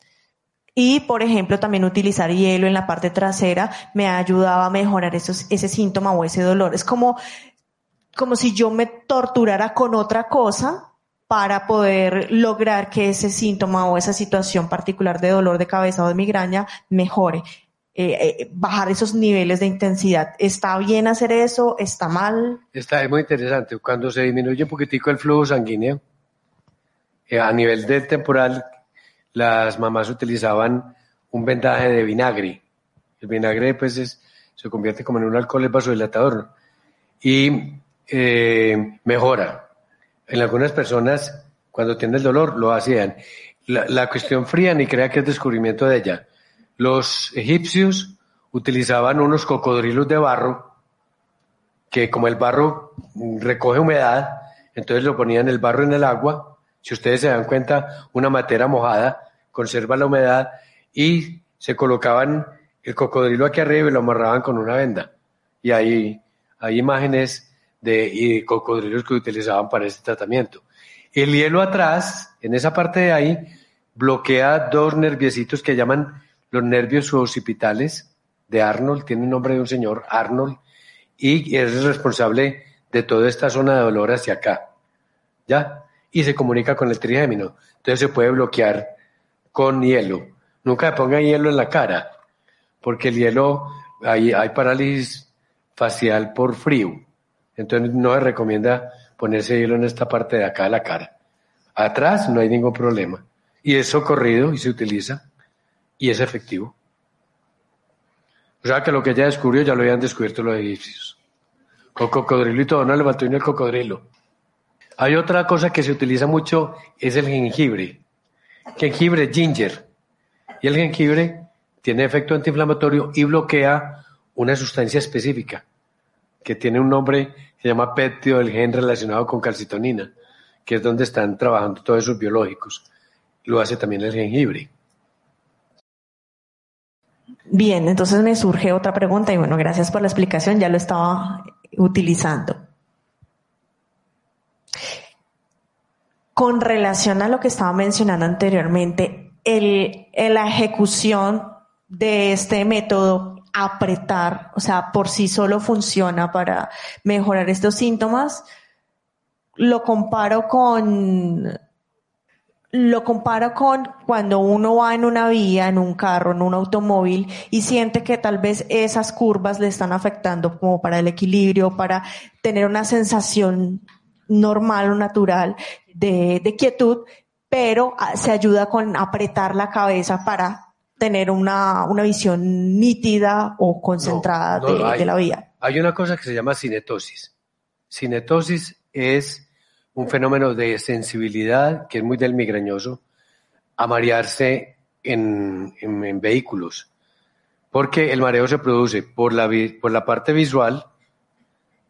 Speaker 4: Y, por ejemplo, también utilizar hielo en la parte trasera me ha ayudado a mejorar esos, ese síntoma o ese dolor. Es como, como si yo me torturara con otra cosa para poder lograr que ese síntoma o esa situación particular de dolor de cabeza o de migraña mejore. Eh, eh, bajar esos niveles de intensidad. ¿Está bien hacer eso? ¿Está mal?
Speaker 2: Está muy interesante. Cuando se disminuye un poquitico el flujo sanguíneo, eh, a nivel del temporal, las mamás utilizaban un vendaje de vinagre. El vinagre pues se convierte como en un alcohol vasodilatador y eh, mejora. En algunas personas cuando tienen el dolor lo hacían. La, cuestión fría ni crea que es descubrimiento de ella. Los egipcios utilizaban unos cocodrilos de barro que como el barro recoge humedad, entonces lo ponían el barro en el agua si ustedes se dan cuenta, una matera mojada conserva la humedad y se colocaban el cocodrilo aquí arriba y lo amarraban con una venda. Y ahí hay imágenes de cocodrilos que utilizaban para este tratamiento. El hielo atrás, en esa parte de ahí, bloquea dos nerviecitos que llaman los nervios occipitales de Arnold, tiene el nombre de un señor, Arnold, y es responsable de toda esta zona de dolor hacia acá. ¿Ya? Y se comunica con el trigémino. Entonces se puede bloquear con hielo. Nunca le ponga hielo en la cara, porque el hielo, hay, hay parálisis facial por frío. Entonces no se recomienda ponerse hielo en esta parte de acá de la cara. Atrás no hay ningún problema. Y es socorrido y se utiliza. y es efectivo. O sea que lo que ella descubrió ya lo habían descubierto los egipcios. Con cocodrilo y todo, no levantó el cocodrilo. Hay otra cosa que se utiliza mucho, es el jengibre. Jengibre, ginger. Y el jengibre tiene efecto antiinflamatorio y bloquea una sustancia específica que tiene un nombre se llama péptido del gen relacionado con calcitonina, que es donde están trabajando todos esos biológicos. Lo hace también el jengibre.
Speaker 4: Bien, entonces me surge otra pregunta y bueno, gracias por la explicación, ya lo estaba utilizando. Con relación a lo que estaba mencionando anteriormente, el, la ejecución de este método, apretar, o sea, por sí solo funciona para mejorar estos síntomas, lo comparo con lo comparo con cuando uno va en una vía, en un carro, en un automóvil y siente que tal vez esas curvas le están afectando como para el equilibrio, para tener una sensación normal o natural de, quietud, pero ah, se ayuda con apretar la cabeza para tener una, visión nítida o concentrada de la vía.
Speaker 2: Hay una cosa que se llama cinetosis. Cinetosis es un fenómeno de sensibilidad que es muy del migrañoso a marearse en, vehículos. Porque el mareo se produce por la, por la parte visual,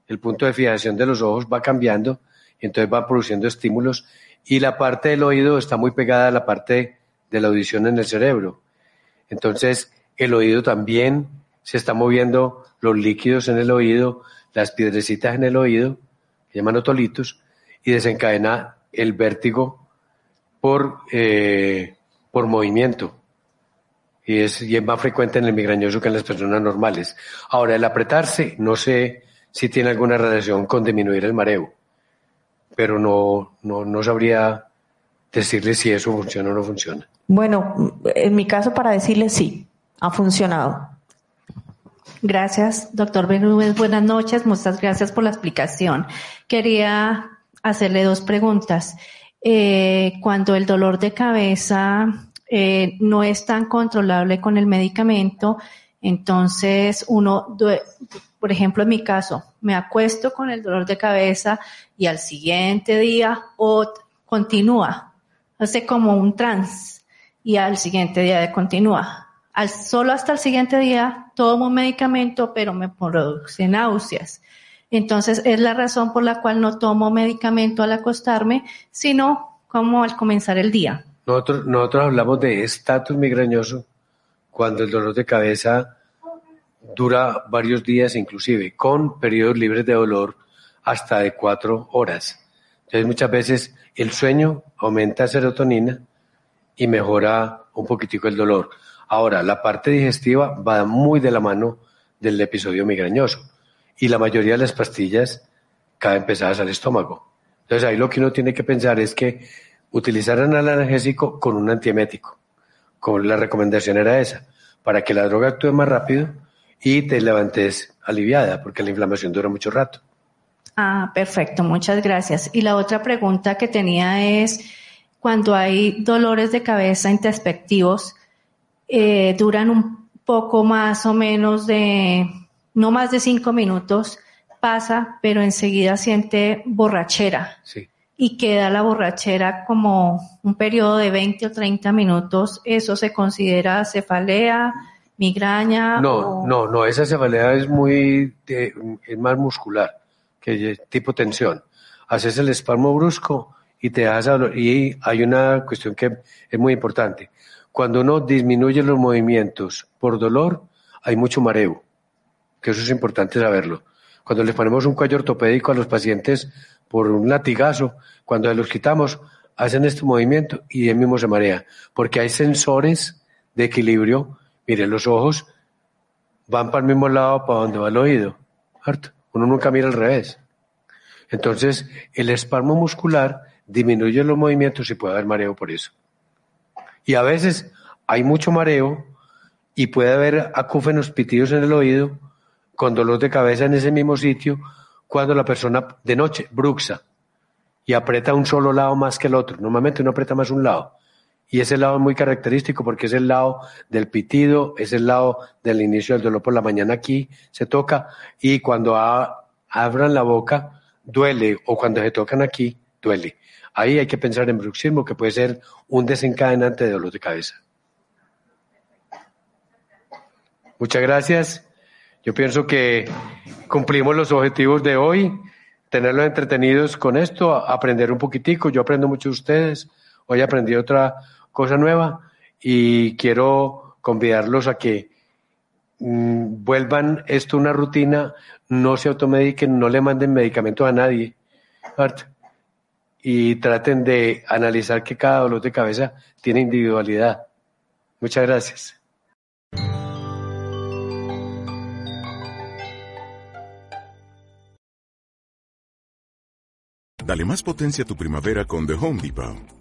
Speaker 2: el punto de fijación de los ojos va cambiando entonces va produciendo estímulos y la parte del oído está muy pegada a la parte de la audición en el cerebro. Entonces el oído también se está moviendo los líquidos en el oído, las piedrecitas en el oído, que llaman otolitos, y desencadena el vértigo por, eh, por movimiento. Y es, y es más frecuente en el migrañoso que en las personas normales. Ahora, el apretarse, no sé si tiene alguna relación con disminuir el mareo, pero no, no, no sabría decirle si eso funciona o no funciona.
Speaker 4: Bueno, en mi caso, para decirle sí, ha funcionado.
Speaker 5: Gracias, doctor Berúdez. Buenas noches. Muchas gracias por la explicación. Quería hacerle dos preguntas. Eh, cuando el dolor de cabeza eh, no es tan controlable con el medicamento, entonces uno, por ejemplo, en mi caso, me acuesto con el dolor de cabeza y al siguiente día o continúa, hace como un trance y al siguiente día continúa. Solo hasta el siguiente día tomo medicamento, pero me produce náuseas. Entonces es la razón por la cual no tomo medicamento al acostarme, sino como al comenzar el día.
Speaker 2: Nosotros, nosotros hablamos de estatus migrañoso cuando el dolor de cabeza dura varios días inclusive, con periodos libres de dolor hasta de cuatro horas. Entonces muchas veces el sueño aumenta serotonina y mejora un poquitico el dolor. Ahora, la parte digestiva va muy de la mano del episodio migrañoso y la mayoría de las pastillas caen pesadas al estómago. Entonces ahí lo que uno tiene que pensar es que utilizar un analgésico con un antiemético. Como la recomendación era esa, para que la droga actúe más rápido y te levantes aliviada, porque la inflamación dura mucho rato.
Speaker 5: Ah, perfecto, muchas gracias. Y la otra pregunta que tenía es, cuando hay dolores de cabeza introspectivos, eh, duran un poco más o menos de no más de cinco minutos, pasa, pero enseguida siente borrachera. Y queda la borrachera como un periodo de 20 o 30 minutos. ¿Eso se considera cefalea, migraña?
Speaker 2: No, no, no, esa cefalea es muy, es más muscular, que tipo tensión. Haces el espasmo brusco y te das Y hay una cuestión que es muy importante. Cuando uno disminuye los movimientos por dolor, hay mucho mareo que eso es importante saberlo. Cuando les ponemos un cuello ortopédico a los pacientes por un latigazo, cuando los quitamos, hacen este movimiento y él mismo se marea, porque hay sensores de equilibrio. Mire, los ojos van para el mismo lado para donde va el oído. Uno nunca mira al revés. Entonces, el espasmo muscular disminuye los movimientos y puede haber mareo por eso. Y a veces hay mucho mareo y puede haber acúfenos pitidos en el oído con dolor de cabeza en ese mismo sitio cuando la persona de noche bruxa y aprieta un solo lado más que el otro. Normalmente uno aprieta más un lado Y ese lado es muy característico porque es el lado del pitido, es el lado del inicio del dolor por la mañana aquí, se toca y cuando abran la boca duele o cuando se tocan aquí duele. Ahí hay que pensar en bruxismo que puede ser un desencadenante de dolor de cabeza. Muchas gracias. Yo pienso que cumplimos los objetivos de hoy, tenerlos entretenidos con esto, aprender un poquitico. Yo aprendo mucho de ustedes. Hoy aprendí otra cosa nueva y quiero convidarlos a que mm, vuelvan esto una rutina, no se automediquen, no le manden medicamentos a nadie. Y traten de analizar que cada dolor de cabeza tiene individualidad. Muchas gracias.
Speaker 6: Dale más potencia a tu primavera con The Home Depot.